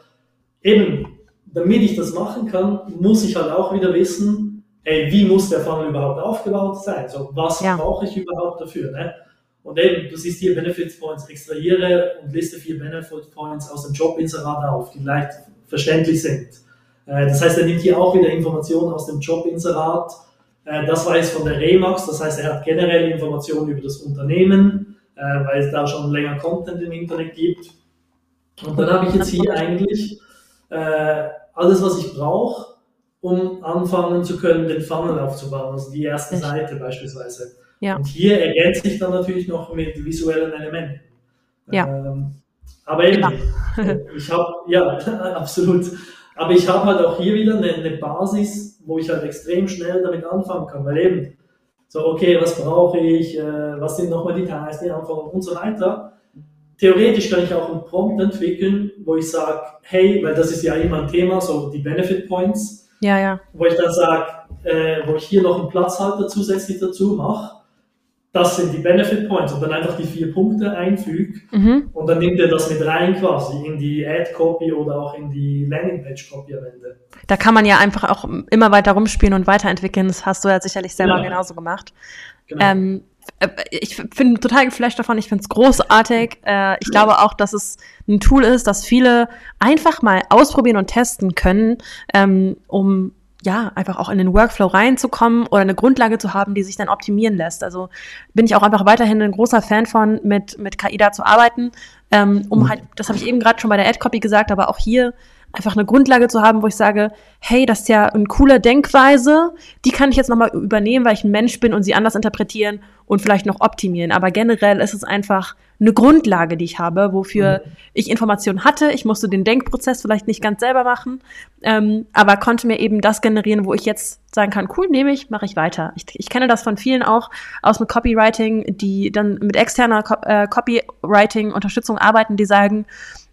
eben, damit ich das machen kann, muss ich halt auch wieder wissen, hey, wie muss der Funnel überhaupt aufgebaut sein? So, was ja. brauche ich überhaupt dafür? Ne? Und eben, du siehst hier Benefit Points, extrahiere und liste vier Benefit Points aus dem Jobinserat auf, die leicht verständlich sind. Äh, das heißt, er nimmt hier auch wieder Informationen aus dem Jobinserat, äh, das war jetzt von der Remax, das heißt, er hat generell Informationen über das Unternehmen, äh, weil es da schon länger Content im Internet gibt. Und dann habe ich jetzt hier eigentlich alles, was ich brauche, um anfangen zu können, den Funnel aufzubauen, also die erste Seite beispielsweise. Ja. Und hier ergänzt sich dann natürlich noch mit visuellen Elementen. Ja. Ähm, aber eben, ich habe, ja, absolut. Aber ich habe halt auch hier wieder eine, eine, Basis, wo ich halt extrem schnell damit anfangen kann, weil eben so, okay, was brauche ich, äh, was sind nochmal die Details, die Anforderungen und so weiter. Theoretisch kann ich auch einen Prompt entwickeln, wo ich sage, hey, weil das ist ja immer ein Thema, so die Benefit Points, ja, ja. wo ich dann sage, äh, wo ich hier noch einen Platzhalter zusätzlich dazu mache das sind die Benefit Points und dann einfach die vier Punkte einfügt mhm. und dann nimmt er das mit rein quasi in die Ad-Copy oder auch in die Landingpage-Copy am Ende. Da kann man ja einfach auch immer weiter rumspielen und weiterentwickeln. Das hast du ja sicherlich selber ja. genauso gemacht. Genau. Ähm, äh, ich bin total geflasht davon. Ich finde es großartig. Äh, ich glaube auch, dass es ein Tool ist, das viele einfach mal ausprobieren und testen können, ähm, um ja, einfach auch in den Workflow reinzukommen oder eine Grundlage zu haben, die sich dann optimieren lässt. Also bin ich auch einfach weiterhin ein großer Fan von, mit, mit KI da zu arbeiten, ähm, um mhm. halt, das habe ich eben gerade schon bei der Ad-Copy gesagt, aber auch hier einfach eine Grundlage zu haben, wo ich sage, hey, das ist ja eine coole Denkweise, die kann ich jetzt nochmal übernehmen, weil ich ein Mensch bin und sie anders interpretieren und vielleicht noch optimieren. Aber generell ist es einfach eine Grundlage, die ich habe, wofür mhm. ich Informationen hatte. Ich musste den Denkprozess vielleicht nicht ganz selber machen, ähm, aber konnte mir eben das generieren, wo ich jetzt sagen kann, cool, nehme ich, mache ich weiter. Ich, ich kenne das von vielen auch aus dem Copywriting, die dann mit externer Co äh, Copywriting-Unterstützung arbeiten, die sagen,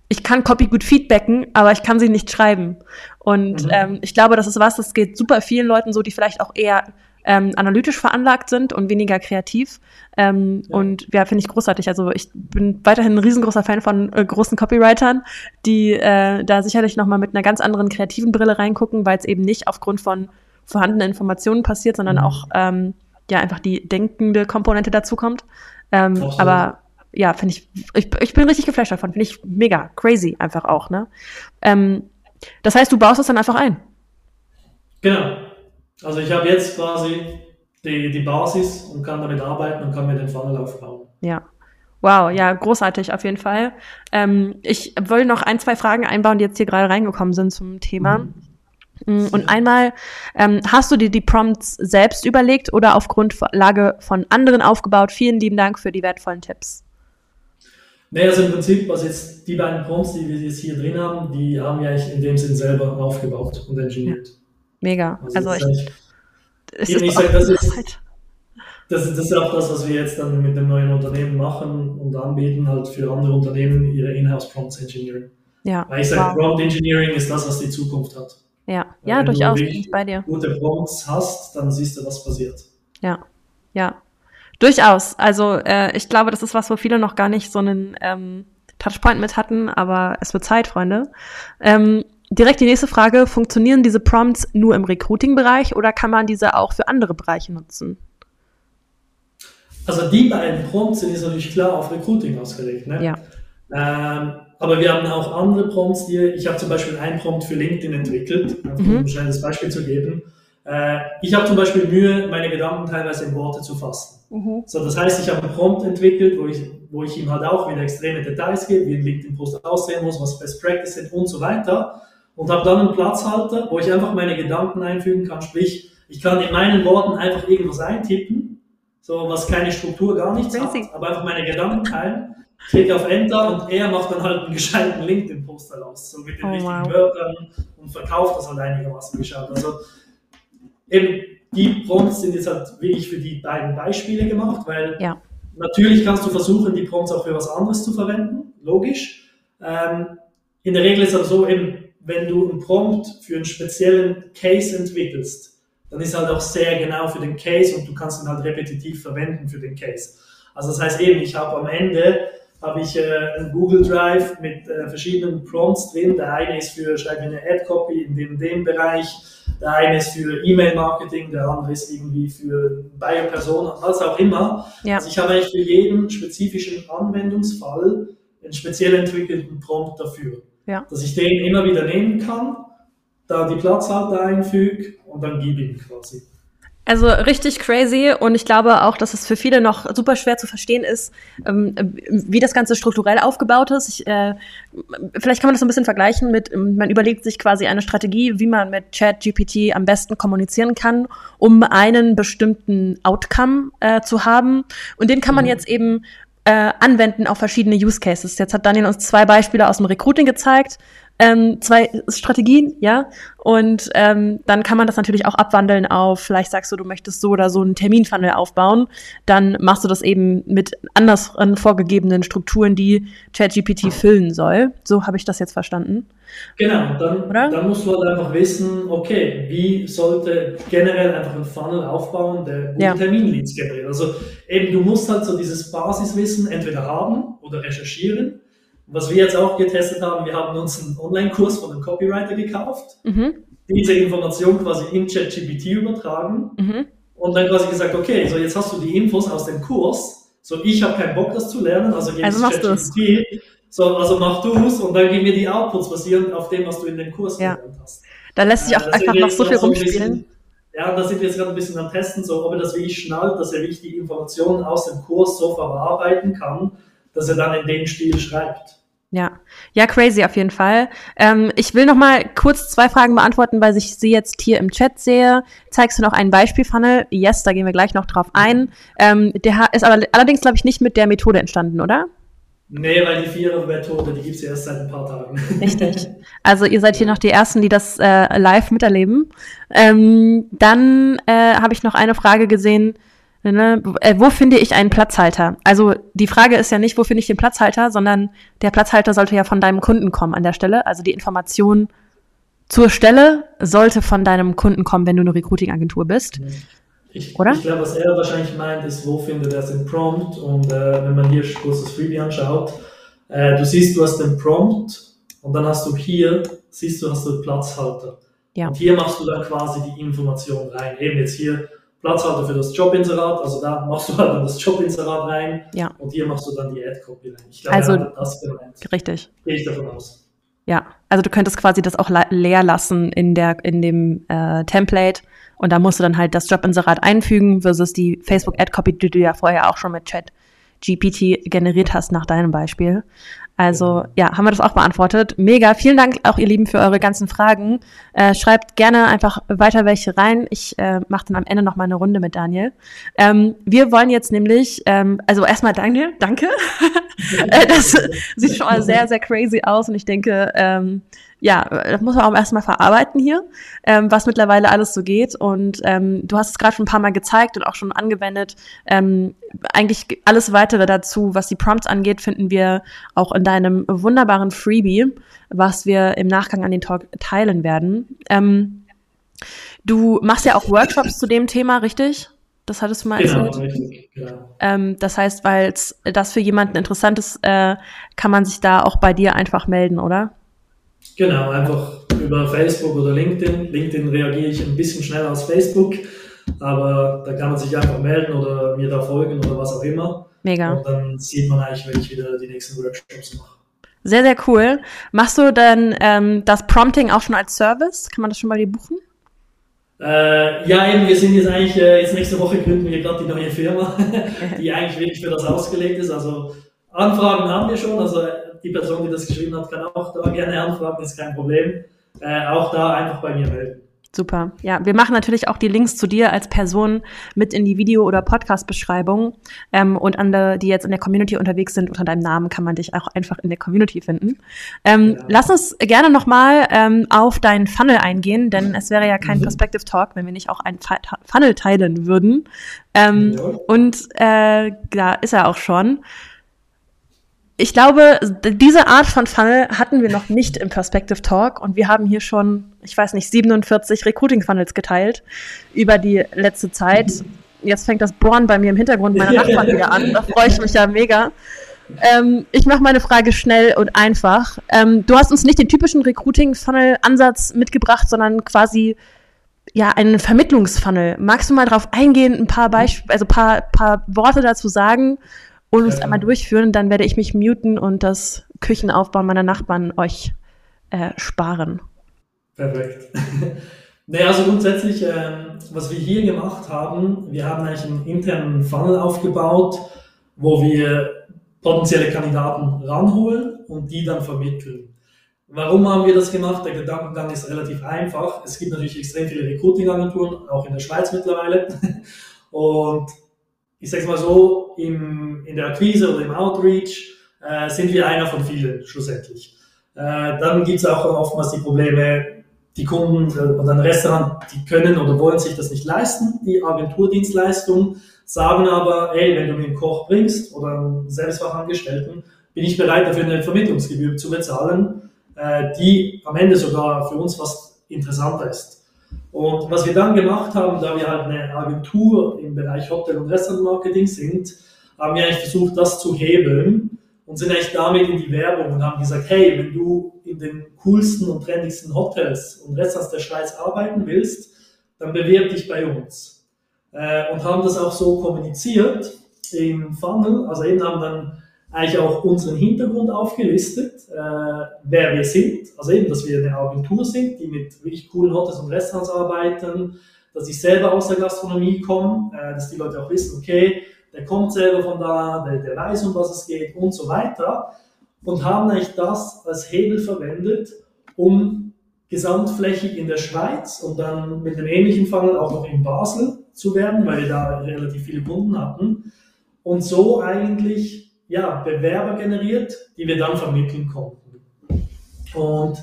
ich kann Copy gut feedbacken, aber ich kann sie nicht schreiben. Und mhm. ähm, ich glaube, das ist was, das geht super vielen Leuten so, die vielleicht auch eher ähm, analytisch veranlagt sind und weniger kreativ. Ähm, ja. Und ja, finde ich großartig. Also ich bin weiterhin ein riesengroßer Fan von äh, großen Copywritern, die äh, da sicherlich nochmal mit einer ganz anderen kreativen Brille reingucken, weil es eben nicht aufgrund von vorhandenen Informationen passiert, sondern mhm. auch ähm, ja einfach die denkende Komponente dazukommt. Ähm, aber ja, finde ich, ich, ich bin richtig geflasht davon, finde ich mega, crazy einfach auch, ne? Ähm, das heißt, du baust es dann einfach ein. Genau. Also ich habe jetzt quasi die, die Basis und kann damit arbeiten und kann mir den Funnel aufbauen. Ja. Wow, ja, großartig auf jeden Fall. Ähm, ich wollte noch ein, zwei Fragen einbauen, die jetzt hier gerade reingekommen sind zum Thema. Mhm. Mm, und einmal, ähm, hast du dir die Prompts selbst überlegt oder auf Grundlage von anderen aufgebaut? Vielen lieben Dank für die wertvollen Tipps. Nee, also im Prinzip, also jetzt die beiden Prompts, die wir jetzt hier drin haben, die haben wir eigentlich in dem Sinn selber aufgebaut und engineert. Mega. Also, also ich, ich, ich sage, das ist, das, das ist auch das, was wir jetzt dann mit dem neuen Unternehmen machen und anbieten, halt für andere Unternehmen ihre Inhouse Prompts Engineering. Ja. Weil ich sage, wow. Prompt Engineering ist das, was die Zukunft hat. Ja, Weil ja, durchaus bin ich bei dir. gute Prompts hast, dann siehst du, was passiert. Ja, ja. Durchaus. Also äh, ich glaube, das ist was, wo viele noch gar nicht so einen ähm, Touchpoint mit hatten, aber es wird Zeit, Freunde. Ähm, direkt die nächste Frage, funktionieren diese Prompts nur im Recruiting-Bereich oder kann man diese auch für andere Bereiche nutzen? Also die beiden Prompts sind jetzt natürlich klar auf Recruiting ausgelegt. Ne? Ja. Ähm, aber wir haben auch andere Prompts, die ich habe zum Beispiel einen Prompt für LinkedIn entwickelt, um ein schnelles Beispiel zu geben. Äh, ich habe zum Beispiel Mühe, meine Gedanken teilweise in Worte zu fassen. Mhm. So, das heißt, ich habe einen Prompt entwickelt, wo ich, wo ich ihm halt auch wieder extreme Details gebe, wie ein LinkedIn-Post aussehen muss, was Best Practice sind und so weiter. Und habe dann einen Platzhalter, wo ich einfach meine Gedanken einfügen kann. Sprich, ich kann in meinen Worten einfach irgendwas eintippen, so was keine Struktur gar nichts hat, aber einfach meine Gedanken teilen klicke auf Enter und er macht dann halt einen gescheiten LinkedIn-Post daraus, so mit den oh, richtigen wow. Wörtern und verkauft das halt einigermaßen gescheit. Also eben die Prompts sind jetzt halt wirklich für die beiden Beispiele gemacht, weil ja. natürlich kannst du versuchen, die Prompts auch für was anderes zu verwenden, logisch. Ähm, in der Regel ist es so, eben, wenn du einen Prompt für einen speziellen Case entwickelst, dann ist halt auch sehr genau für den Case und du kannst ihn halt repetitiv verwenden für den Case. Also das heißt eben, ich habe am Ende habe ich äh, einen Google Drive mit äh, verschiedenen Prompts drin. Der eine ist für, schreibe eine Ad-Copy in dem, dem Bereich, der eine ist für E-Mail-Marketing, der andere ist irgendwie für Buyer-Persona, was auch immer. Ja. Also ich habe eigentlich für jeden spezifischen Anwendungsfall einen speziell entwickelten Prompt dafür. Ja. Dass ich den immer wieder nehmen kann, da die Platzhalter einfüge und dann gebe ihm quasi. Also richtig crazy und ich glaube auch, dass es für viele noch super schwer zu verstehen ist, ähm, wie das Ganze strukturell aufgebaut ist. Ich, äh, vielleicht kann man das so ein bisschen vergleichen mit, man überlegt sich quasi eine Strategie, wie man mit ChatGPT am besten kommunizieren kann, um einen bestimmten Outcome äh, zu haben. Und den kann man mhm. jetzt eben äh, anwenden auf verschiedene Use Cases. Jetzt hat Daniel uns zwei Beispiele aus dem Recruiting gezeigt ähm, zwei Strategien, ja. Und ähm, dann kann man das natürlich auch abwandeln auf, vielleicht sagst du, du möchtest so oder so einen Terminfunnel aufbauen, dann machst du das eben mit anders vorgegebenen Strukturen, die ChatGPT füllen soll. So habe ich das jetzt verstanden. Genau, dann, dann musst du halt einfach wissen, okay, wie sollte generell einfach ein Funnel aufbauen, der gute ja. Terminleads generiert. Also eben, du musst halt so dieses Basiswissen entweder haben oder recherchieren was wir jetzt auch getestet haben, wir haben uns einen Online-Kurs von einem Copywriter gekauft, mhm. diese Information quasi in ChatGPT übertragen mhm. und dann quasi gesagt, okay, so jetzt hast du die Infos aus dem Kurs, so ich habe keinen Bock, das zu lernen, also gebe also ChatGPT, so, also mach du es und dann gib mir die Outputs basierend auf dem, was du in dem Kurs ja. gelernt hast. Da lässt sich auch äh, einfach noch so viel rumspielen. ja, da sind wir jetzt gerade ein bisschen am Testen, so ob er das wirklich schnallt, dass er wirklich die Informationen aus dem Kurs so verarbeiten kann, dass er dann in dem Stil schreibt. Ja, crazy auf jeden Fall. Ähm, ich will noch mal kurz zwei Fragen beantworten, weil ich sie jetzt hier im Chat sehe. Zeigst du noch einen Beispielfunnel? Yes, da gehen wir gleich noch drauf ein. Ähm, der ist aber allerdings, glaube ich, nicht mit der Methode entstanden, oder? Nee, weil die Vierer-Methode, die gibt's ja erst seit ein paar Tagen. Richtig. Also ihr seid hier noch die Ersten, die das äh, live miterleben. Ähm, dann äh, habe ich noch eine Frage gesehen. Ne? Äh, wo finde ich einen Platzhalter? Also die Frage ist ja nicht, wo finde ich den Platzhalter, sondern der Platzhalter sollte ja von deinem Kunden kommen an der Stelle. Also die Information zur Stelle sollte von deinem Kunden kommen, wenn du eine Recruiting-Agentur bist. Ich, Oder? ich glaube, was er wahrscheinlich meint, ist, wo findet er den Prompt? Und äh, wenn man hier kurz das Freebie anschaut, äh, du siehst, du hast den Prompt und dann hast du hier, siehst du, hast du den Platzhalter. Ja. Und hier machst du dann quasi die Information rein. Eben jetzt hier Platzhalter für das Jobinserat, also da machst du halt dann das Jobinserat rein ja. und hier machst du dann die Ad-Copy rein. Ich glaube, also, das gemeint. Richtig. Gehe ich davon aus. Ja, also du könntest quasi das auch leer lassen in der in dem äh, Template und da musst du dann halt das Jobinserat einfügen versus die Facebook Ad Copy, die du ja vorher auch schon mit Chat GPT generiert hast nach deinem Beispiel. Also ja, haben wir das auch beantwortet. Mega. Vielen Dank auch ihr Lieben für eure ganzen Fragen. Äh, schreibt gerne einfach weiter welche rein. Ich äh, mache dann am Ende noch mal eine Runde mit Daniel. Ähm, wir wollen jetzt nämlich, ähm, also erstmal Daniel, danke. Äh, das sieht schon mal sehr, sehr crazy aus und ich denke, ähm, ja, das muss man auch erstmal verarbeiten hier, ähm, was mittlerweile alles so geht. Und ähm, du hast es gerade schon ein paar Mal gezeigt und auch schon angewendet. Ähm, eigentlich alles weitere dazu, was die Prompts angeht, finden wir auch in deinem wunderbaren Freebie, was wir im Nachgang an den Talk teilen werden. Ähm, du machst ja auch Workshops zu dem Thema, richtig? Das hattest du mal genau, erzählt. Richtig, genau. Ähm, das heißt, weil das für jemanden interessant ist, äh, kann man sich da auch bei dir einfach melden, oder? Genau, einfach über Facebook oder LinkedIn. LinkedIn reagiere ich ein bisschen schneller als Facebook, aber da kann man sich einfach melden oder mir da folgen oder was auch immer. Mega. Und dann sieht man eigentlich, wenn ich wieder die nächsten Workshops mache. Sehr, sehr cool. Machst du dann ähm, das Prompting auch schon als Service? Kann man das schon bei dir buchen? Äh, ja, eben, wir sind jetzt eigentlich, äh, jetzt nächste Woche gründen wir gerade die neue Firma, die eigentlich wirklich für das ausgelegt ist. Also Anfragen haben wir schon, also die Person, die das geschrieben hat, kann auch da gerne anfragen, ist kein Problem. Äh, auch da einfach bei mir melden. Super. Ja, wir machen natürlich auch die Links zu dir als Person mit in die Video- oder Podcast-Beschreibung. Ähm, und andere, die jetzt in der Community unterwegs sind, unter deinem Namen kann man dich auch einfach in der Community finden. Ähm, ja. Lass uns gerne nochmal ähm, auf deinen Funnel eingehen, denn es wäre ja kein mhm. Perspective Talk, wenn wir nicht auch einen Funnel teilen würden. Ähm, ja. Und äh, da ist er auch schon ich glaube, diese Art von Funnel hatten wir noch nicht im Perspective Talk und wir haben hier schon, ich weiß nicht, 47 Recruiting Funnels geteilt über die letzte Zeit. Jetzt fängt das Bohren bei mir im Hintergrund meiner Nachbarn wieder an. Da freue ich mich ja mega. Ähm, ich mache meine Frage schnell und einfach. Ähm, du hast uns nicht den typischen Recruiting-Funnel-Ansatz mitgebracht, sondern quasi ja einen Vermittlungsfunnel. Magst du mal darauf eingehen, ein paar Beispiele, also paar, paar Worte dazu sagen? Und uns ja. einmal durchführen, dann werde ich mich muten und das Küchenaufbauen meiner Nachbarn euch äh, sparen. Perfekt. naja, also grundsätzlich, äh, was wir hier gemacht haben, wir haben eigentlich einen internen Funnel aufgebaut, wo wir potenzielle Kandidaten ranholen und die dann vermitteln. Warum haben wir das gemacht? Der Gedankengang ist relativ einfach. Es gibt natürlich extrem viele Recruiting-Agenturen, auch in der Schweiz mittlerweile. Und ich sage mal so, im, in der Akquise oder im Outreach äh, sind wir einer von vielen schlussendlich. Äh, dann gibt es auch oftmals die Probleme, die Kunden oder ein Restaurant, die können oder wollen sich das nicht leisten, die Agenturdienstleistung, sagen aber, hey, wenn du mir einen Koch bringst oder einen Servicefachangestellten, bin ich bereit dafür eine Vermittlungsgebühr zu bezahlen, äh, die am Ende sogar für uns fast interessanter ist. Und was wir dann gemacht haben, da wir halt eine Agentur im Bereich Hotel- und Restaurantmarketing sind, haben wir eigentlich versucht, das zu hebeln und sind eigentlich damit in die Werbung und haben gesagt, hey, wenn du in den coolsten und trendigsten Hotels und Restaurants der Schweiz arbeiten willst, dann bewirb dich bei uns. Äh, und haben das auch so kommuniziert im Funnel, also eben haben dann eigentlich auch unseren Hintergrund aufgelistet, äh, wer wir sind. Also eben, dass wir eine Agentur sind, die mit wirklich coolen Hotels und Restaurants arbeiten, dass ich selber aus der Gastronomie komme, äh, dass die Leute auch wissen, okay, der kommt selber von da, der, der weiß, um was es geht und so weiter. Und haben eigentlich das als Hebel verwendet, um gesamtflächig in der Schweiz und dann mit einem ähnlichen Fall auch noch in Basel zu werden, weil wir da relativ viele Kunden hatten. Und so eigentlich ja, Bewerber generiert, die wir dann vermitteln konnten. Und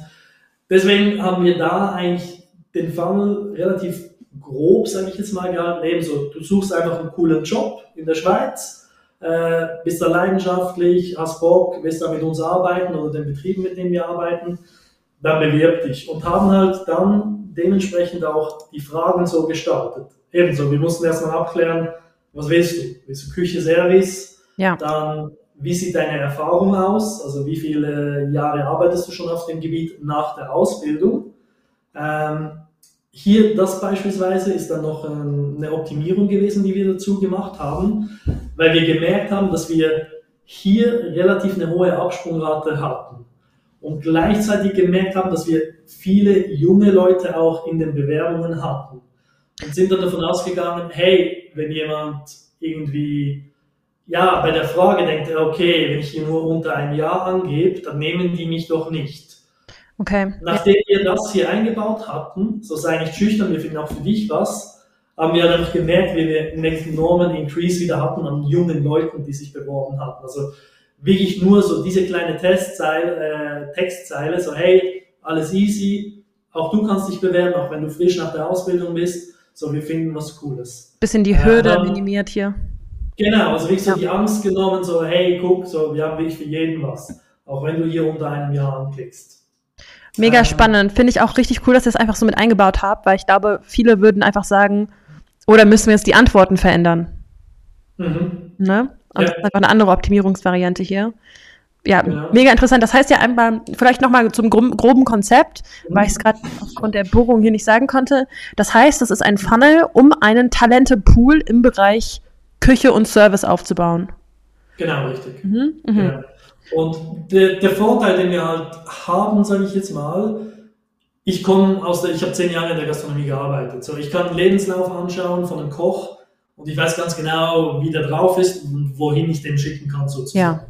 deswegen haben wir da eigentlich den Funnel relativ grob, sage ich jetzt mal, gehalten. Ebenso, du suchst einfach einen coolen Job in der Schweiz, äh, bist da leidenschaftlich, hast Bock, willst da mit uns arbeiten oder den Betrieben, mit denen wir arbeiten, dann bewirb dich. Und haben halt dann dementsprechend auch die Fragen so gestaltet. Ebenso, wir mussten erstmal abklären, was willst du? Willst du Küche, Service? Ja. Dann, wie sieht deine Erfahrung aus? Also wie viele Jahre arbeitest du schon auf dem Gebiet nach der Ausbildung? Ähm, hier, das beispielsweise ist dann noch eine Optimierung gewesen, die wir dazu gemacht haben, weil wir gemerkt haben, dass wir hier relativ eine hohe Absprungrate hatten und gleichzeitig gemerkt haben, dass wir viele junge Leute auch in den Bewerbungen hatten und sind dann davon ausgegangen, hey, wenn jemand irgendwie ja, bei der Frage denkt er, okay, wenn ich hier nur unter einem Jahr angebe, dann nehmen die mich doch nicht. Okay. Nachdem wir das hier eingebaut hatten, so sei nicht schüchtern, wir finden auch für dich was, haben wir dann gemerkt, wie wir einen enormen Increase wieder hatten an jungen Leuten, die sich beworben hatten. Also wirklich nur so diese kleine Testzeile, äh, Textzeile, so hey, alles easy, auch du kannst dich bewerben, auch wenn du frisch nach der Ausbildung bist, so wir finden was Cooles. Bisschen die Hürde äh, minimiert hier. Genau, also wirklich so die Angst genommen, so hey, guck, so wir haben wirklich für jeden was, auch wenn du hier unter einem Jahr anklickst. Mega ähm, spannend. Finde ich auch richtig cool, dass ihr es einfach so mit eingebaut habt, weil ich glaube, viele würden einfach sagen, oder müssen wir jetzt die Antworten verändern? Mhm. Ne? Und ja. das ist einfach eine andere Optimierungsvariante hier. Ja, genau. mega interessant. Das heißt ja einmal, vielleicht nochmal zum groben Konzept, mhm. weil ich es gerade aufgrund der Bohrung hier nicht sagen konnte. Das heißt, das ist ein Funnel, um einen Talente-Pool im Bereich Küche und Service aufzubauen. Genau, richtig. Mhm. Mhm. Genau. Und der, der Vorteil, den wir halt haben, sage ich jetzt mal, ich komme aus der, ich habe zehn Jahre in der Gastronomie gearbeitet. So, ich kann einen Lebenslauf anschauen von einem Koch und ich weiß ganz genau, wie der drauf ist und wohin ich den schicken kann sozusagen.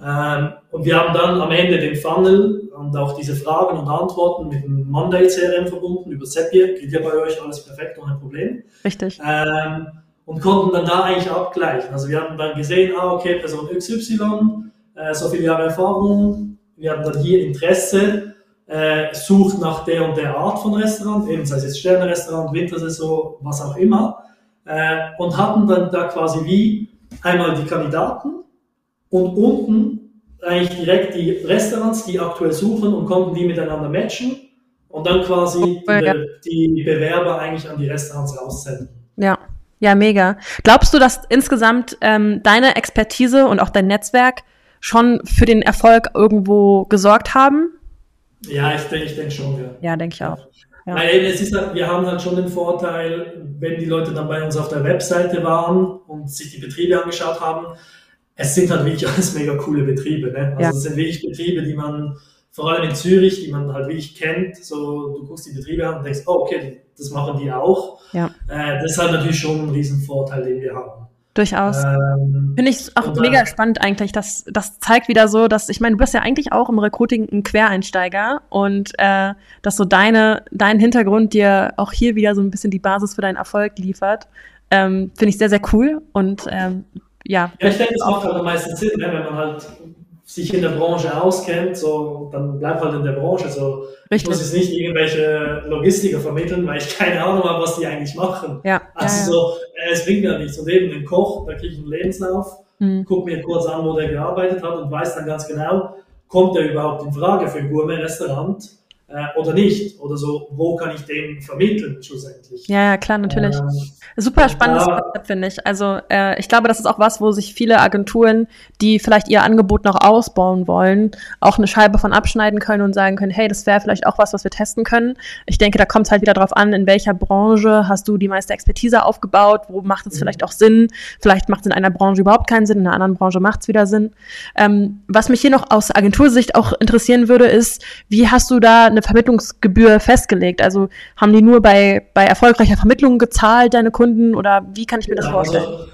Ja. Ähm, und wir haben dann am Ende den Funnel und auch diese Fragen und Antworten mit dem Monday CRM verbunden über Zapier. Geht ja bei euch alles perfekt, ohne Problem. Richtig. Ähm, und konnten dann da eigentlich abgleichen. Also wir haben dann gesehen, ah, okay, Person XY, äh, so viele Jahre Erfahrung, wir haben dann hier Interesse, äh, sucht nach der und der Art von Restaurant, eben sei es jetzt Sternenrestaurant, Wintersaison, was auch immer, äh, und hatten dann da quasi wie einmal die Kandidaten und unten eigentlich direkt die Restaurants, die aktuell suchen und konnten die miteinander matchen und dann quasi die, die Bewerber eigentlich an die Restaurants raussenden. Ja. Ja, mega. Glaubst du, dass insgesamt ähm, deine Expertise und auch dein Netzwerk schon für den Erfolg irgendwo gesorgt haben? Ja, ich denke ich denk schon, ja. Ja, denke ich auch. Ja. Weil es ist halt, wir haben halt schon den Vorteil, wenn die Leute dann bei uns auf der Webseite waren und sich die Betriebe angeschaut haben, es sind halt wirklich alles mega coole Betriebe. Ne? Also ja. es sind wirklich Betriebe, die man vor allem in Zürich, die man halt wirklich kennt. So, du guckst die Betriebe an und denkst, oh, okay, das machen die auch. Ja. Äh, das ist halt natürlich schon ein Riesenvorteil, den wir haben. Durchaus. Ähm, Finde ich auch mega dann, spannend eigentlich. Das, das zeigt wieder so, dass, ich meine, du bist ja eigentlich auch im Recruiting ein Quereinsteiger und äh, dass so deine, dein Hintergrund dir auch hier wieder so ein bisschen die Basis für deinen Erfolg liefert. Ähm, Finde ich sehr, sehr cool und ähm, ja. Ja, ich denke, das macht halt am meisten Sinn, ne, wenn man halt sich in der Branche auskennt, so, dann bleib halt in der Branche. So. Richtig. Ich muss jetzt nicht irgendwelche Logistiker vermitteln, weil ich keine Ahnung habe, was die eigentlich machen. Ja. Also ja, ja. so, äh, es bringt mir nichts. Und eben den Koch, da kriege ich einen Lebenslauf, mhm. guck mir kurz an, wo der gearbeitet hat und weiß dann ganz genau, kommt er überhaupt in Frage für ein Gourmet-Restaurant äh, oder nicht? Oder so, wo kann ich den vermitteln schlussendlich? Ja, ja klar, natürlich. Ähm, Super spannendes Konzept, finde ich. Also äh, ich glaube, das ist auch was, wo sich viele Agenturen, die vielleicht ihr Angebot noch ausbauen wollen, auch eine Scheibe von abschneiden können und sagen können, hey, das wäre vielleicht auch was, was wir testen können. Ich denke, da kommt es halt wieder darauf an, in welcher Branche hast du die meiste Expertise aufgebaut, wo macht es mhm. vielleicht auch Sinn. Vielleicht macht es in einer Branche überhaupt keinen Sinn, in einer anderen Branche macht es wieder Sinn. Ähm, was mich hier noch aus Agentursicht auch interessieren würde, ist, wie hast du da eine Vermittlungsgebühr festgelegt? Also haben die nur bei, bei erfolgreicher Vermittlung gezahlt, deine Kunden? Kunden oder wie kann ich mir das ja, vorstellen? Also,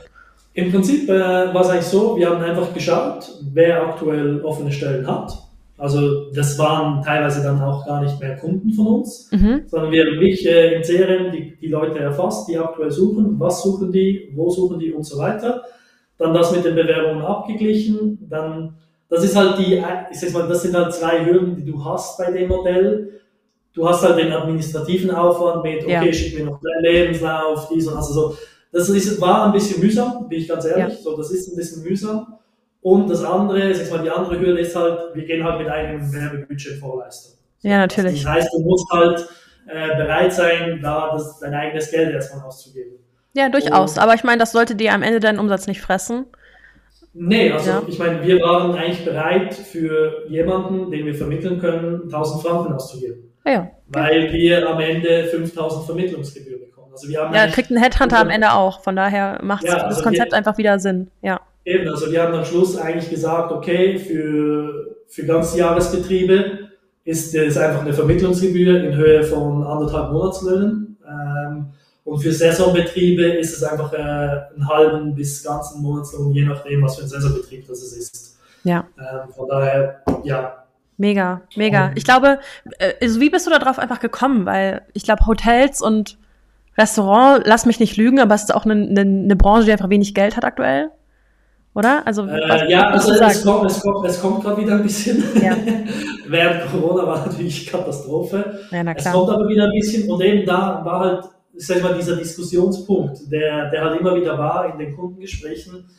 Im Prinzip äh, war es eigentlich so, wir haben einfach geschaut, wer aktuell offene Stellen hat. Also das waren teilweise dann auch gar nicht mehr Kunden von uns, mhm. sondern wir haben wirklich äh, in Serien die, die Leute erfasst, die aktuell suchen, was suchen die, wo suchen die und so weiter. Dann das mit den Bewerbungen abgeglichen, dann das ist halt die, ich sag mal, das sind halt zwei Hürden, die du hast bei dem Modell du hast halt den administrativen Aufwand mit, okay, ja. schick mir noch deinen Lebenslauf, dies und also so. Das ist, war ein bisschen mühsam, bin ich ganz ehrlich. Ja. So, das ist ein bisschen mühsam. Und das andere, sag mal, die andere Hürde ist halt, wir gehen halt mit einem Werbebudget vorleisten. Ja, natürlich. Das heißt, du musst halt äh, bereit sein, da das, dein eigenes Geld erstmal auszugeben. Ja, durchaus. Und, Aber ich meine, das sollte dir am Ende deinen Umsatz nicht fressen. Nee, also ja. ich meine, wir waren eigentlich bereit, für jemanden, den wir vermitteln können, 1000 Franken auszugeben. Ja. Weil wir am Ende 5000 Vermittlungsgebühr bekommen. Also wir haben ja, kriegt ein Headhunter am Ende auch. Von daher macht ja, also das Konzept wir, einfach wieder Sinn. Ja. Eben, also wir haben am Schluss eigentlich gesagt, okay, für, für ganze Jahresbetriebe ist es einfach eine Vermittlungsgebühr in Höhe von anderthalb Monatslöhnen. Und für Saisonbetriebe ist es einfach äh, einen halben bis ganzen Monatslohn, je nachdem, was für ein Saisonbetrieb das ist. Ja. Ähm, von daher, ja. Mega, mega. Ich glaube, äh, also wie bist du darauf einfach gekommen? Weil ich glaube, Hotels und Restaurant, lass mich nicht lügen, aber es ist auch eine, eine, eine Branche, die einfach wenig Geld hat aktuell. Oder? Also, äh, ja, also es kommt, es kommt, es kommt gerade wieder ein bisschen. Ja. Während Corona war natürlich Katastrophe. Ja, es kommt aber wieder ein bisschen und eben da war halt ich sag mal, dieser Diskussionspunkt, der, der halt immer wieder war in den Kundengesprächen.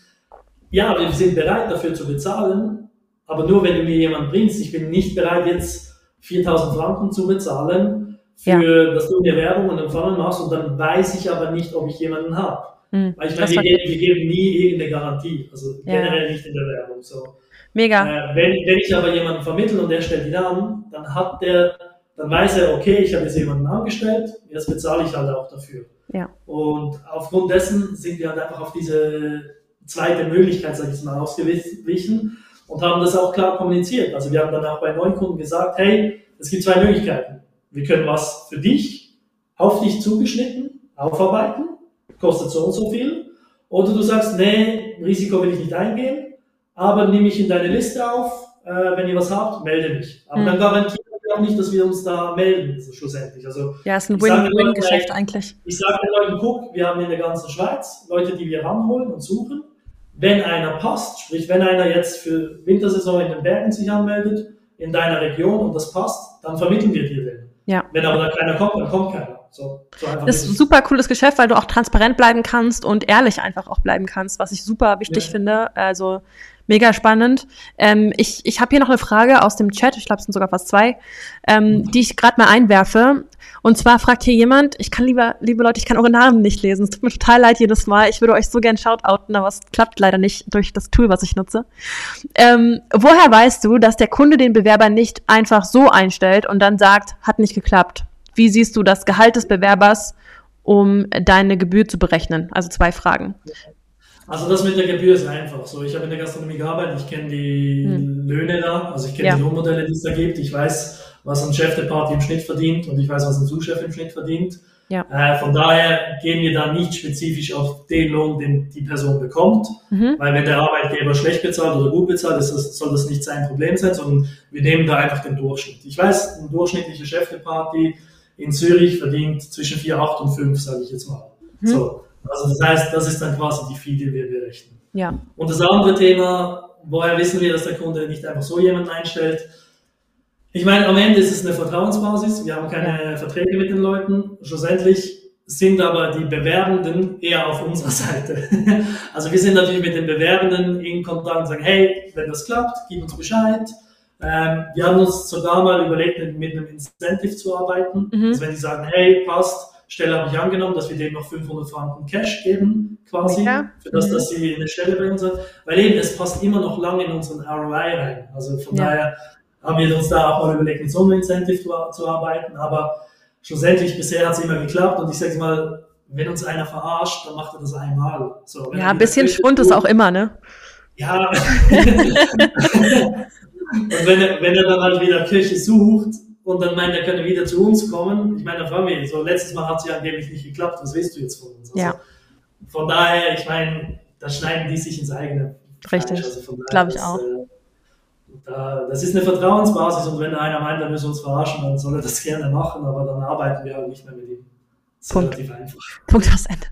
Ja, wir sind bereit dafür zu bezahlen, aber nur wenn du mir jemanden bringst. Ich bin nicht bereit, jetzt 4000 Franken zu bezahlen, für, ja. dass du mir Werbung und Empfangen machst und dann weiß ich aber nicht, ob ich jemanden habe. Mhm, Weil ich meine, wir, wir, geben nie irgendeine Garantie, also ja. generell nicht in der Werbung. So. Mega. Äh, wenn, wenn ich aber jemanden vermittle und der stellt ihn an, dann hat der dann weiß er, okay, ich habe jetzt jemanden angestellt, jetzt bezahle ich halt auch dafür. Ja. Und aufgrund dessen sind wir halt einfach auf diese zweite Möglichkeit, sag ich mal, ausgewichen und haben das auch klar kommuniziert. Also wir haben dann auch bei Neukunden gesagt, hey, es gibt zwei Möglichkeiten. Wir können was für dich, auf dich zugeschnitten, aufarbeiten, kostet so und so viel. Oder du sagst, nee, Risiko will ich nicht eingehen, aber nimm mich in deine Liste auf, äh, wenn ihr was habt, melde mich. Aber mhm. dann garantieren auch nicht, dass wir uns da melden, also schlussendlich. Also, ja, es ist ein Win-Win-Geschäft eigentlich. Ich sage den Leuten, guck, wir haben in der ganzen Schweiz Leute, die wir ranholen und suchen. Wenn einer passt, sprich, wenn einer jetzt für Wintersaison in den Bergen sich anmeldet, in deiner Region und das passt, dann vermitteln wir dir den. Ja. Wenn aber da keiner kommt, dann kommt keiner. So, so das ist ein super cooles Geschäft, weil du auch transparent bleiben kannst und ehrlich einfach auch bleiben kannst, was ich super wichtig ja. finde. Also Mega spannend. Ähm, ich ich habe hier noch eine Frage aus dem Chat, ich glaube, es sind sogar fast zwei, ähm, die ich gerade mal einwerfe. Und zwar fragt hier jemand, ich kann lieber, liebe Leute, ich kann eure Namen nicht lesen. Es tut mir total leid jedes Mal. Ich würde euch so gern shoutouten, aber es klappt leider nicht durch das Tool, was ich nutze. Ähm, woher weißt du, dass der Kunde den Bewerber nicht einfach so einstellt und dann sagt, hat nicht geklappt? Wie siehst du das Gehalt des Bewerbers, um deine Gebühr zu berechnen? Also zwei Fragen. Also das mit der Gebühr ist einfach so. Ich habe in der Gastronomie gearbeitet, ich kenne die hm. Löhne da, also ich kenne ja. die Lohnmodelle, die es da gibt. Ich weiß, was ein Chef der Party im Schnitt verdient und ich weiß, was ein Zuschef im Schnitt verdient. Ja. Äh, von daher gehen wir da nicht spezifisch auf den Lohn, den die Person bekommt, mhm. weil wenn der Arbeitgeber schlecht bezahlt oder gut bezahlt, ist das, soll das nicht sein Problem sein, sondern wir nehmen da einfach den Durchschnitt. Ich weiß, ein durchschnittlicher Chef der Party in Zürich verdient zwischen 4, 8 und 5, sage ich jetzt mal. Mhm. So. Also das heißt, das ist dann quasi die Fee, die wir berechnen. Ja. Und das andere Thema, woher wissen wir, dass der Kunde nicht einfach so jemanden einstellt? Ich meine, am Ende ist es eine Vertrauensbasis. Wir haben keine Verträge mit den Leuten. Schlussendlich sind aber die Bewerbenden eher auf unserer Seite. also wir sind natürlich mit den Bewerbenden in Kontakt und sagen, hey, wenn das klappt, gib uns Bescheid. Ähm, wir haben uns sogar mal überlegt, mit einem Incentive zu arbeiten. Mhm. Also wenn die sagen, hey, passt, Stelle habe ich angenommen, dass wir denen noch 500 Franken Cash geben, quasi, ja. für das, mhm. dass sie eine Stelle bei uns hat. Weil eben, es passt immer noch lange in unseren ROI rein. Also von ja. daher haben wir uns da auch mal überlegt, mit so einem Incentive zu, zu arbeiten. Aber schlussendlich, bisher hat es immer geklappt. Und ich sage mal, wenn uns einer verarscht, dann macht er das einmal. So, ja, ein bisschen Schwund ist auch immer, ne? Ja. und wenn er, wenn er dann halt wieder Kirche sucht, und dann meint er, könne wieder zu uns kommen. Ich meine, wir, so letztes Mal hat es ja angeblich nicht geklappt, was willst du jetzt von uns? Also, ja. Von daher, ich meine, da schneiden die sich ins eigene. Richtig, also glaube ich auch. Äh, da, das ist eine Vertrauensbasis und wenn einer meint, er müsse uns verarschen, dann soll er das gerne machen, aber dann arbeiten wir halt nicht mehr mit ihm. Punkt. Punkt aus Ende.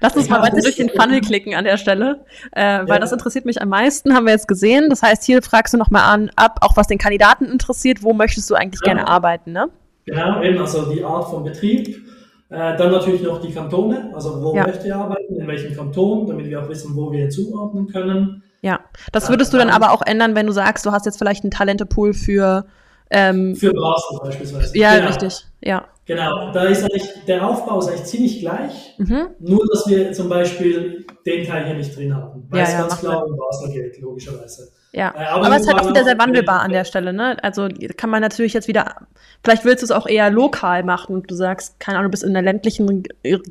Lass uns ja, mal weiter durch den Funnel klicken an der Stelle, äh, weil ja. das interessiert mich am meisten, haben wir jetzt gesehen. Das heißt, hier fragst du nochmal an, ab, auch was den Kandidaten interessiert, wo möchtest du eigentlich ja. gerne arbeiten, ne? Genau, eben, also die Art von Betrieb. Äh, dann natürlich noch die Kantone, also wo möchte er arbeiten, in welchem Kanton, damit wir auch wissen, wo wir zuordnen können. Ja, das würdest du dann aber auch ändern, wenn du sagst, du hast jetzt vielleicht einen Talentepool für ähm, für Basel beispielsweise. Ja, genau. richtig, ja. Genau, da ist eigentlich, der Aufbau ist eigentlich ziemlich gleich, mhm. nur dass wir zum Beispiel den Teil hier nicht drin haben, weil ja, es ja, ganz klar um Basel geht, logischerweise. Ja, äh, aber, aber es ist halt auch wieder sehr wandelbar an der Stelle, ne? Also kann man natürlich jetzt wieder, vielleicht willst du es auch eher lokal machen. Du sagst, keine Ahnung, du bist in einer ländlichen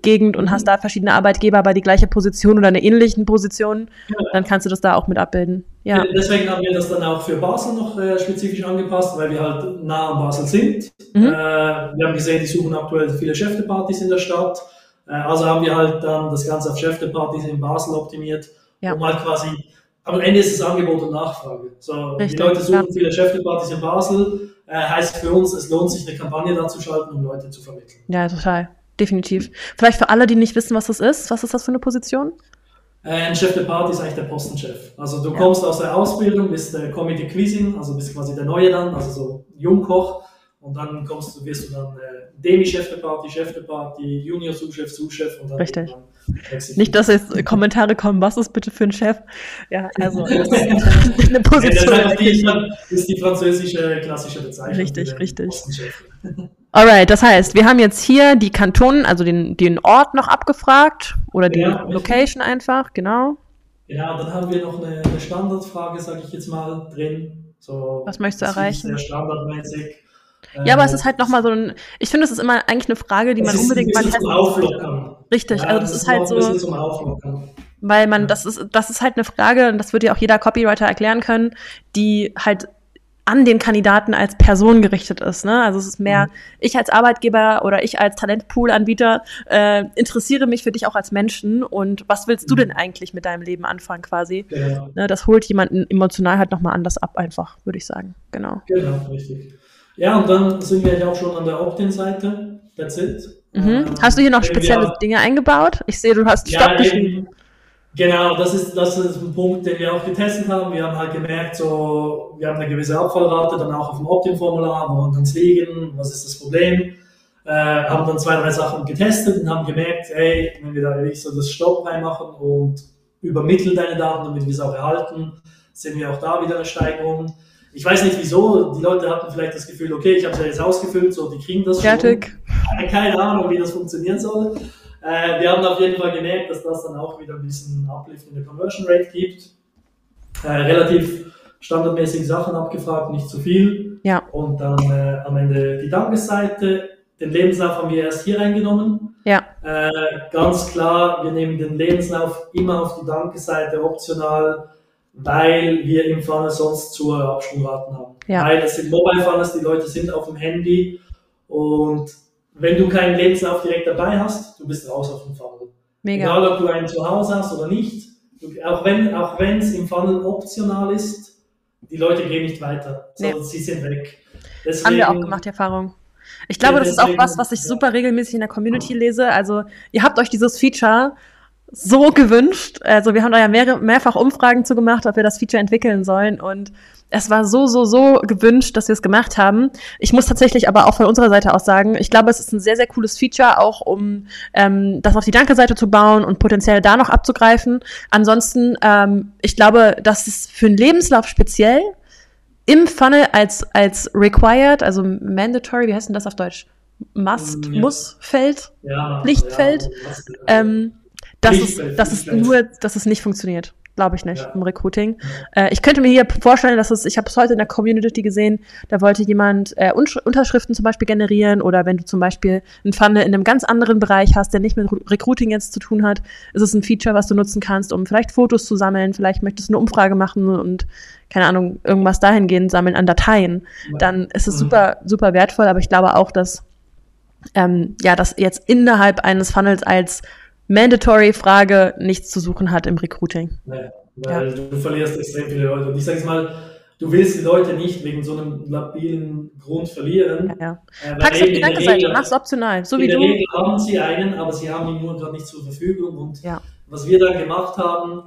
Gegend und mhm. hast da verschiedene Arbeitgeber bei die gleiche Position oder eine ähnliche Position, ja. dann kannst du das da auch mit abbilden. Ja. Deswegen haben wir das dann auch für Basel noch äh, spezifisch angepasst, weil wir halt nah an Basel sind. Mhm. Äh, wir haben gesehen, die suchen aktuell viele Chefdepartys in der Stadt. Äh, also haben wir halt dann das Ganze auf Chefdepartys in Basel optimiert, Ja. um halt quasi, am Ende ist es Angebot und Nachfrage. So, Richtig, die Leute suchen ja. viele Chefdepartys in Basel, äh, heißt für uns, es lohnt sich eine Kampagne da zu schalten, um Leute zu vermitteln. Ja, total. Definitiv. Vielleicht für alle, die nicht wissen, was das ist. Was ist das für eine Position? Äh, Ein Chef de Party ist eigentlich der Postenchef. Also du Ja. kommst aus der Ausbildung, bist der Committee Quizzing, also bist quasi der Neue dann, also so Jungkoch. Und dann kommst du, wirst du dann äh, Demi-Chef de Party, Chef de Party, Junior-Sous-Chef, Sous-Chef und dann Richtig. wechselst Nicht, dass jetzt Kommentare kommen, was ist bitte für ein Chef? Ja, also das ist eine Ja, das Position. ist, die, das ist die französische klassische Bezeichnung. Richtig, richtig. Alright, das heißt, wir haben jetzt hier die Kantonen, also den, den Ort noch abgefragt oder die Ja. Location einfach, genau. Ja, dann haben wir noch eine, eine Standardfrage, sage ich jetzt mal, drin. So, Was möchtest du erreichen? Sehr standardmäßig. Ja, aber es ist halt nochmal so ein, ich finde, es ist immer eigentlich eine Frage, die man ist unbedingt ein mal zum testen. Auflockern. Richtig, Ja, also das ist halt so, weil man, das ist, das ist halt eine Frage, und das wird ja auch jeder Copywriter erklären können, die halt an den Kandidaten als Person gerichtet ist. Ne? Also es ist mehr, Mhm. ich als Arbeitgeber oder ich als Talentpool-Anbieter äh, interessiere mich für dich auch als Menschen und was willst du Mhm. denn eigentlich mit deinem Leben anfangen quasi? Genau, Ne, das holt jemanden emotional halt nochmal anders ab, einfach, würde ich sagen. Genau. genau, richtig. Ja, und dann sind wir ja auch schon an der Opt-in-Seite. That's it. Mhm. Ähm, Hast du hier noch spezielle Dinge eingebaut? Ich sehe, du hast Ja, Stopp eben. geschrieben. Genau, das ist, das ist ein Punkt, den wir auch getestet haben. Wir haben halt gemerkt, so, wir haben eine gewisse Abfallrate dann auch auf dem Opt-in-Formular, woran kann es liegen, was ist das Problem. Äh, haben dann zwei, drei Sachen getestet und haben gemerkt, hey, wenn wir da wirklich so das Stopp reinmachen und übermitteln deine Daten, damit wir es auch erhalten, sehen wir auch da wieder eine Steigerung. Ich weiß nicht wieso, die Leute hatten vielleicht das Gefühl, okay, ich habe es ja jetzt ausgefüllt, so, die kriegen das Fertig. schon. Keine Ahnung, wie das funktionieren soll. Äh, wir haben auf jeden Fall gemerkt, dass das dann auch wieder ein bisschen Uplift in der Conversion Rate gibt. Äh, relativ standardmäßig Sachen abgefragt, nicht zu viel. Ja. Und dann äh, am Ende die Dankesseite. Den Lebenslauf haben wir erst hier reingenommen. Ja. Äh, ganz klar, wir nehmen den Lebenslauf immer auf die Dankesseite optional, weil wir im Funnel sonst zu hohe Absprungraten haben. Ja. Weil es sind Mobile Funnels, die Leute sind auf dem Handy und wenn du keinen Lebenslauf direkt dabei hast, du bist raus auf dem Funnel. Mega. Egal, ob du einen zu Hause hast oder nicht, auch wenn auch wenn es im Funnel optional ist, die Leute gehen nicht weiter, Nee. sondern sie sind weg. Haben wir auch gemacht, die Erfahrung. Ich glaube, Ja, das ist auch deswegen- was, was ich ja. super regelmäßig in der Community lese. Also, ihr habt euch dieses Feature so gewünscht. Also, wir haben da ja mehrere, mehrfach Umfragen zu gemacht, ob wir das Feature entwickeln sollen. Und es war so, so, so gewünscht, dass wir es gemacht haben. Ich muss tatsächlich aber auch von unserer Seite aus sagen, ich glaube, es ist ein sehr, sehr cooles Feature, auch um ähm, das auf die Danke-Seite zu bauen und potenziell da noch abzugreifen. Ansonsten, ähm, ich glaube, dass es für einen Lebenslauf speziell im Funnel als, als required, also mandatory, wie heißt denn das auf Deutsch? Must, Mm, ja. muss Feld, ja, Pflichtfeld, Ja, äh, ähm, dass, es, dass es nur, dass es nicht funktioniert. Glaube ich nicht Ja. im Recruiting. Äh, ich könnte mir hier vorstellen, dass es, ich habe es heute in der Community gesehen, da wollte jemand äh, Unterschriften zum Beispiel generieren oder wenn du zum Beispiel einen Funnel in einem ganz anderen Bereich hast, der nicht mit Re- Recruiting jetzt zu tun hat, ist es ein Feature, was du nutzen kannst, um vielleicht Fotos zu sammeln, vielleicht möchtest du eine Umfrage machen und keine Ahnung, irgendwas dahingehend sammeln an Dateien. Dann ist es Mhm. super, super wertvoll, aber ich glaube auch, dass ähm, ja, das jetzt innerhalb eines Funnels als mandatory Frage nichts zu suchen hat im Recruiting. Nee, weil du verlierst extrem viele Leute. Und ich sage jetzt mal, du willst die Leute nicht wegen so einem labilen Grund verlieren. Ja, ja. Äh, Pack's auf die Danke-Seite, Regel- mach's optional, so in wie der du. Regel haben sie einen, aber sie haben ihn nur gerade nicht zur Verfügung. Und Ja. was wir dann gemacht haben,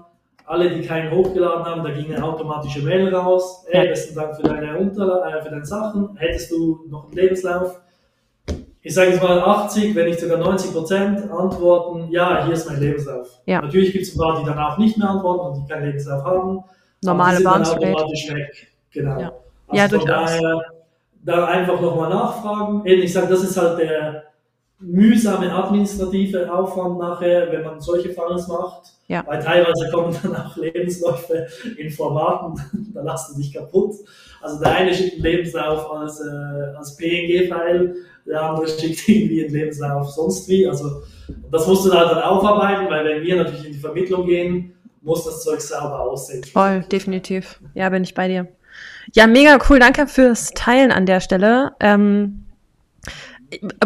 alle, die keinen hochgeladen haben, da ging eine automatische Mail raus. Ja. besten Dank für deine, Unterla äh, für deine Sachen. Hättest du noch einen Lebenslauf? Ich sage jetzt mal 80, wenn nicht sogar 90 Prozent antworten, ja, hier ist mein Lebenslauf. Ja. Natürlich gibt es ein paar, die dann auch nicht mehr antworten und die keinen Lebenslauf haben. Normale Rate. automatisch weg. Genau. Ja. Also Ja, von durchaus. daher dann einfach nochmal nachfragen. Eben, ich sage, das ist halt der mühsame administrative Aufwand nachher, wenn man solche Funnels macht. Ja. Weil teilweise kommen dann auch Lebensläufe in Formaten, da lassen dich kaputt. Also der eine schickt einen Lebenslauf als, äh, als PNG-File, der andere schickt irgendwie einen Lebenslauf sonst wie. Also das musst du halt dann aufarbeiten, weil wenn wir natürlich in die Vermittlung gehen, muss das Zeug sauber aussehen. Voll, definitiv. Ja, bin ich bei dir. Ja, mega cool. Danke fürs Teilen an der Stelle. Ähm,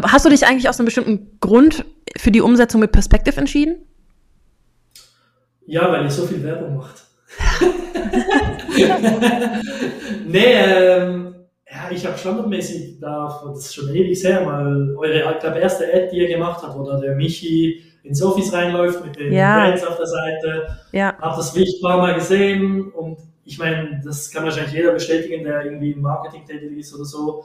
Hast du dich eigentlich aus einem bestimmten Grund für die Umsetzung mit Perspective entschieden? Ja, weil ihr so viel Werbung macht. nee, ähm, ja, ich habe standardmäßig da, das ist schon ewig her, mal eure, ich glaube, erste Ad, die ihr gemacht habt, wo da der Michi ins Office reinläuft mit den ja. Brands auf der Seite. Ja. Hab das Licht paar Mal gesehen und ich meine, das kann wahrscheinlich jeder bestätigen, der irgendwie im Marketing tätig ist oder so.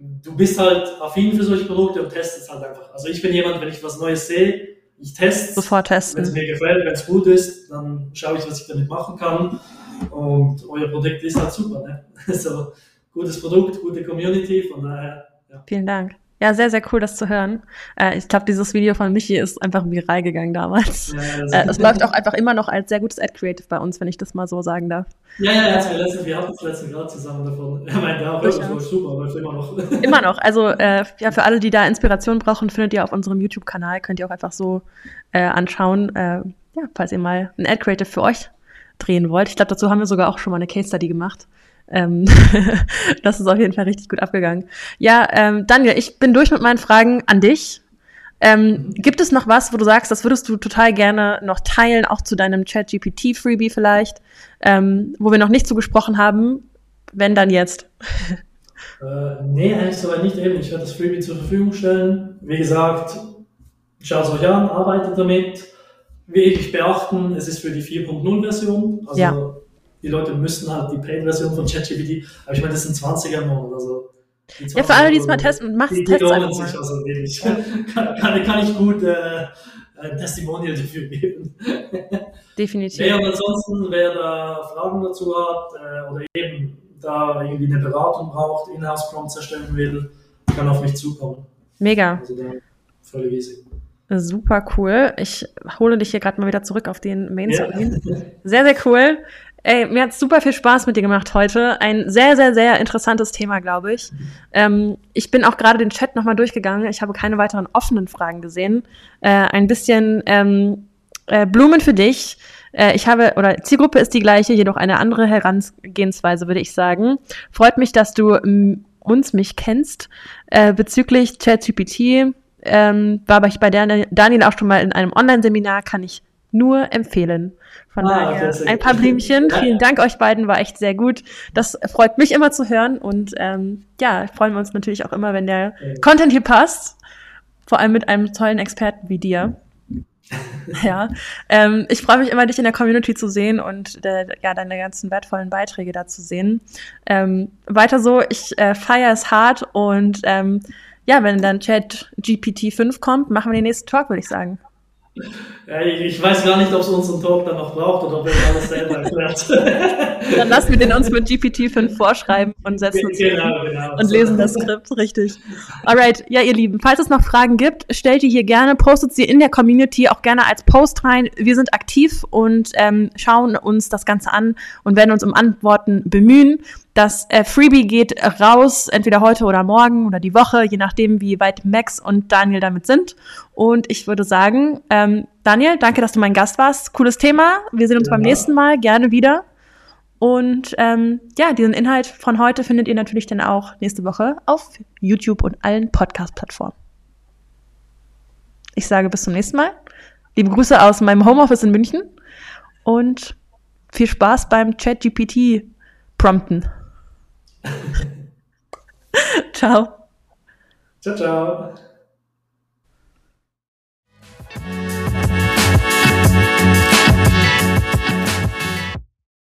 Du bist halt affin für solche Produkte und testest halt einfach. Also ich bin jemand, wenn ich was Neues sehe, ich teste. Sofort testen. Wenn es mir gefällt, wenn es gut ist, dann schaue ich, was ich damit machen kann. Und euer Produkt ist halt super. Ne? So, gutes Produkt, gute Community, von daher. Ja. Vielen Dank. Ja, sehr, sehr cool, das zu hören. Äh, ich glaube, dieses Video von Michi ist einfach viral gegangen damals. Ja, äh, es läuft auch einfach immer noch als sehr gutes Ad-Creative bei uns, wenn ich das mal so sagen darf. Ja, ja, ja, wir, letztens, wir hatten es letztens gerade zusammen davon. Er meinte auch, das war super, läuft immer noch. Immer noch. Also, äh, ja, für alle, die da Inspiration brauchen, findet ihr auf unserem YouTube-Kanal, könnt ihr auch einfach so äh, anschauen, äh, ja, falls ihr mal ein Ad-Creative für euch drehen wollt. Ich glaube, dazu haben wir sogar auch schon mal eine Case-Study gemacht. Ähm, das ist auf jeden Fall richtig gut abgegangen. Ja, ähm, Daniel, ich bin durch mit meinen Fragen an dich. Ähm, gibt es noch was, wo du sagst, das würdest du total gerne noch teilen, auch zu deinem Chat-GPT-Freebie vielleicht, ähm, wo wir noch nicht zugesprochen haben? Wenn dann jetzt. Äh, nee, eigentlich soweit nicht eben. Ich werde das Freebie zur Verfügung stellen. Wie gesagt, schaut es euch an, arbeitet damit. Wirklich beachten, es ist für die 4.0-Version. Also ja die Leute müssen halt die Paid-Version von ChatGPT, aber ich meine, das sind 20er im Monat, also ja, für alle, die es mal testen, mach's die, die Tests einfach sich also. Ja. kann, kann, kann, ich gut äh, ein Testimonial dafür geben. Definitiv. Ja, und ansonsten, wer da Fragen dazu hat äh, oder eben da irgendwie eine Beratung braucht, Inhouse-Prompts erstellen will, kann auf mich zukommen. Mega. Also da völlig easy. Super cool. Ich hole dich hier gerade mal wieder zurück auf den Main Screen. Ja. Sehr, sehr cool. Ey, mir hat super viel Spaß mit dir gemacht heute. Ein sehr, sehr, sehr interessantes Thema, glaube ich. Ähm, ich bin auch gerade den Chat nochmal durchgegangen. Ich habe keine weiteren offenen Fragen gesehen. Äh, ein bisschen ähm, äh, Blumen für dich. Äh, ich habe, oder Zielgruppe ist die gleiche, jedoch eine andere Herangehensweise, würde ich sagen. Freut mich, dass du uns, mich kennst. Äh, bezüglich ChatGPT ähm, war ich bei Daniel auch schon mal in einem Online-Seminar, kann ich nur empfehlen. Von ah, daher ein paar Blümchen. Vielen Dank euch beiden, war echt sehr gut. Das freut mich immer zu hören und ähm, ja, freuen wir uns natürlich auch immer, wenn der Content hier passt. Vor allem mit einem tollen Experten wie dir. ja, ähm, ich freue mich immer, dich in der Community zu sehen und äh, ja, deine ganzen wertvollen Beiträge da zu sehen. Ähm, weiter so, ich äh, feiere es hart und ähm, ja, wenn dann Chat GPT 5 kommt, machen wir den nächsten Talk, würde ich sagen. Ja, ich weiß gar nicht, ob es unseren Talk dann noch braucht oder ob er alles selber erklärt. dann lassen wir den uns mit GPT-5 vorschreiben und setzen uns genau, genau, und lesen das Skript, richtig. Alright, ja, ihr Lieben, falls es noch Fragen gibt, stellt die hier gerne, postet sie in der Community auch gerne als Post rein. Wir sind aktiv und ähm, schauen uns das Ganze an und werden uns um Antworten bemühen. Das äh, Freebie geht raus, entweder heute oder morgen oder die Woche, je nachdem, wie weit Max und Daniel damit sind. Und ich würde sagen, ähm, Daniel, danke, dass du mein Gast warst. Cooles Thema. Wir sehen uns ja. beim nächsten Mal gerne wieder. Und ähm, ja, diesen Inhalt von heute findet ihr natürlich dann auch nächste Woche auf YouTube und allen Podcast-Plattformen. Ich sage bis zum nächsten Mal. Liebe Grüße aus meinem Homeoffice in München und viel Spaß beim ChatGPT prompten. ciao. Ciao, ciao.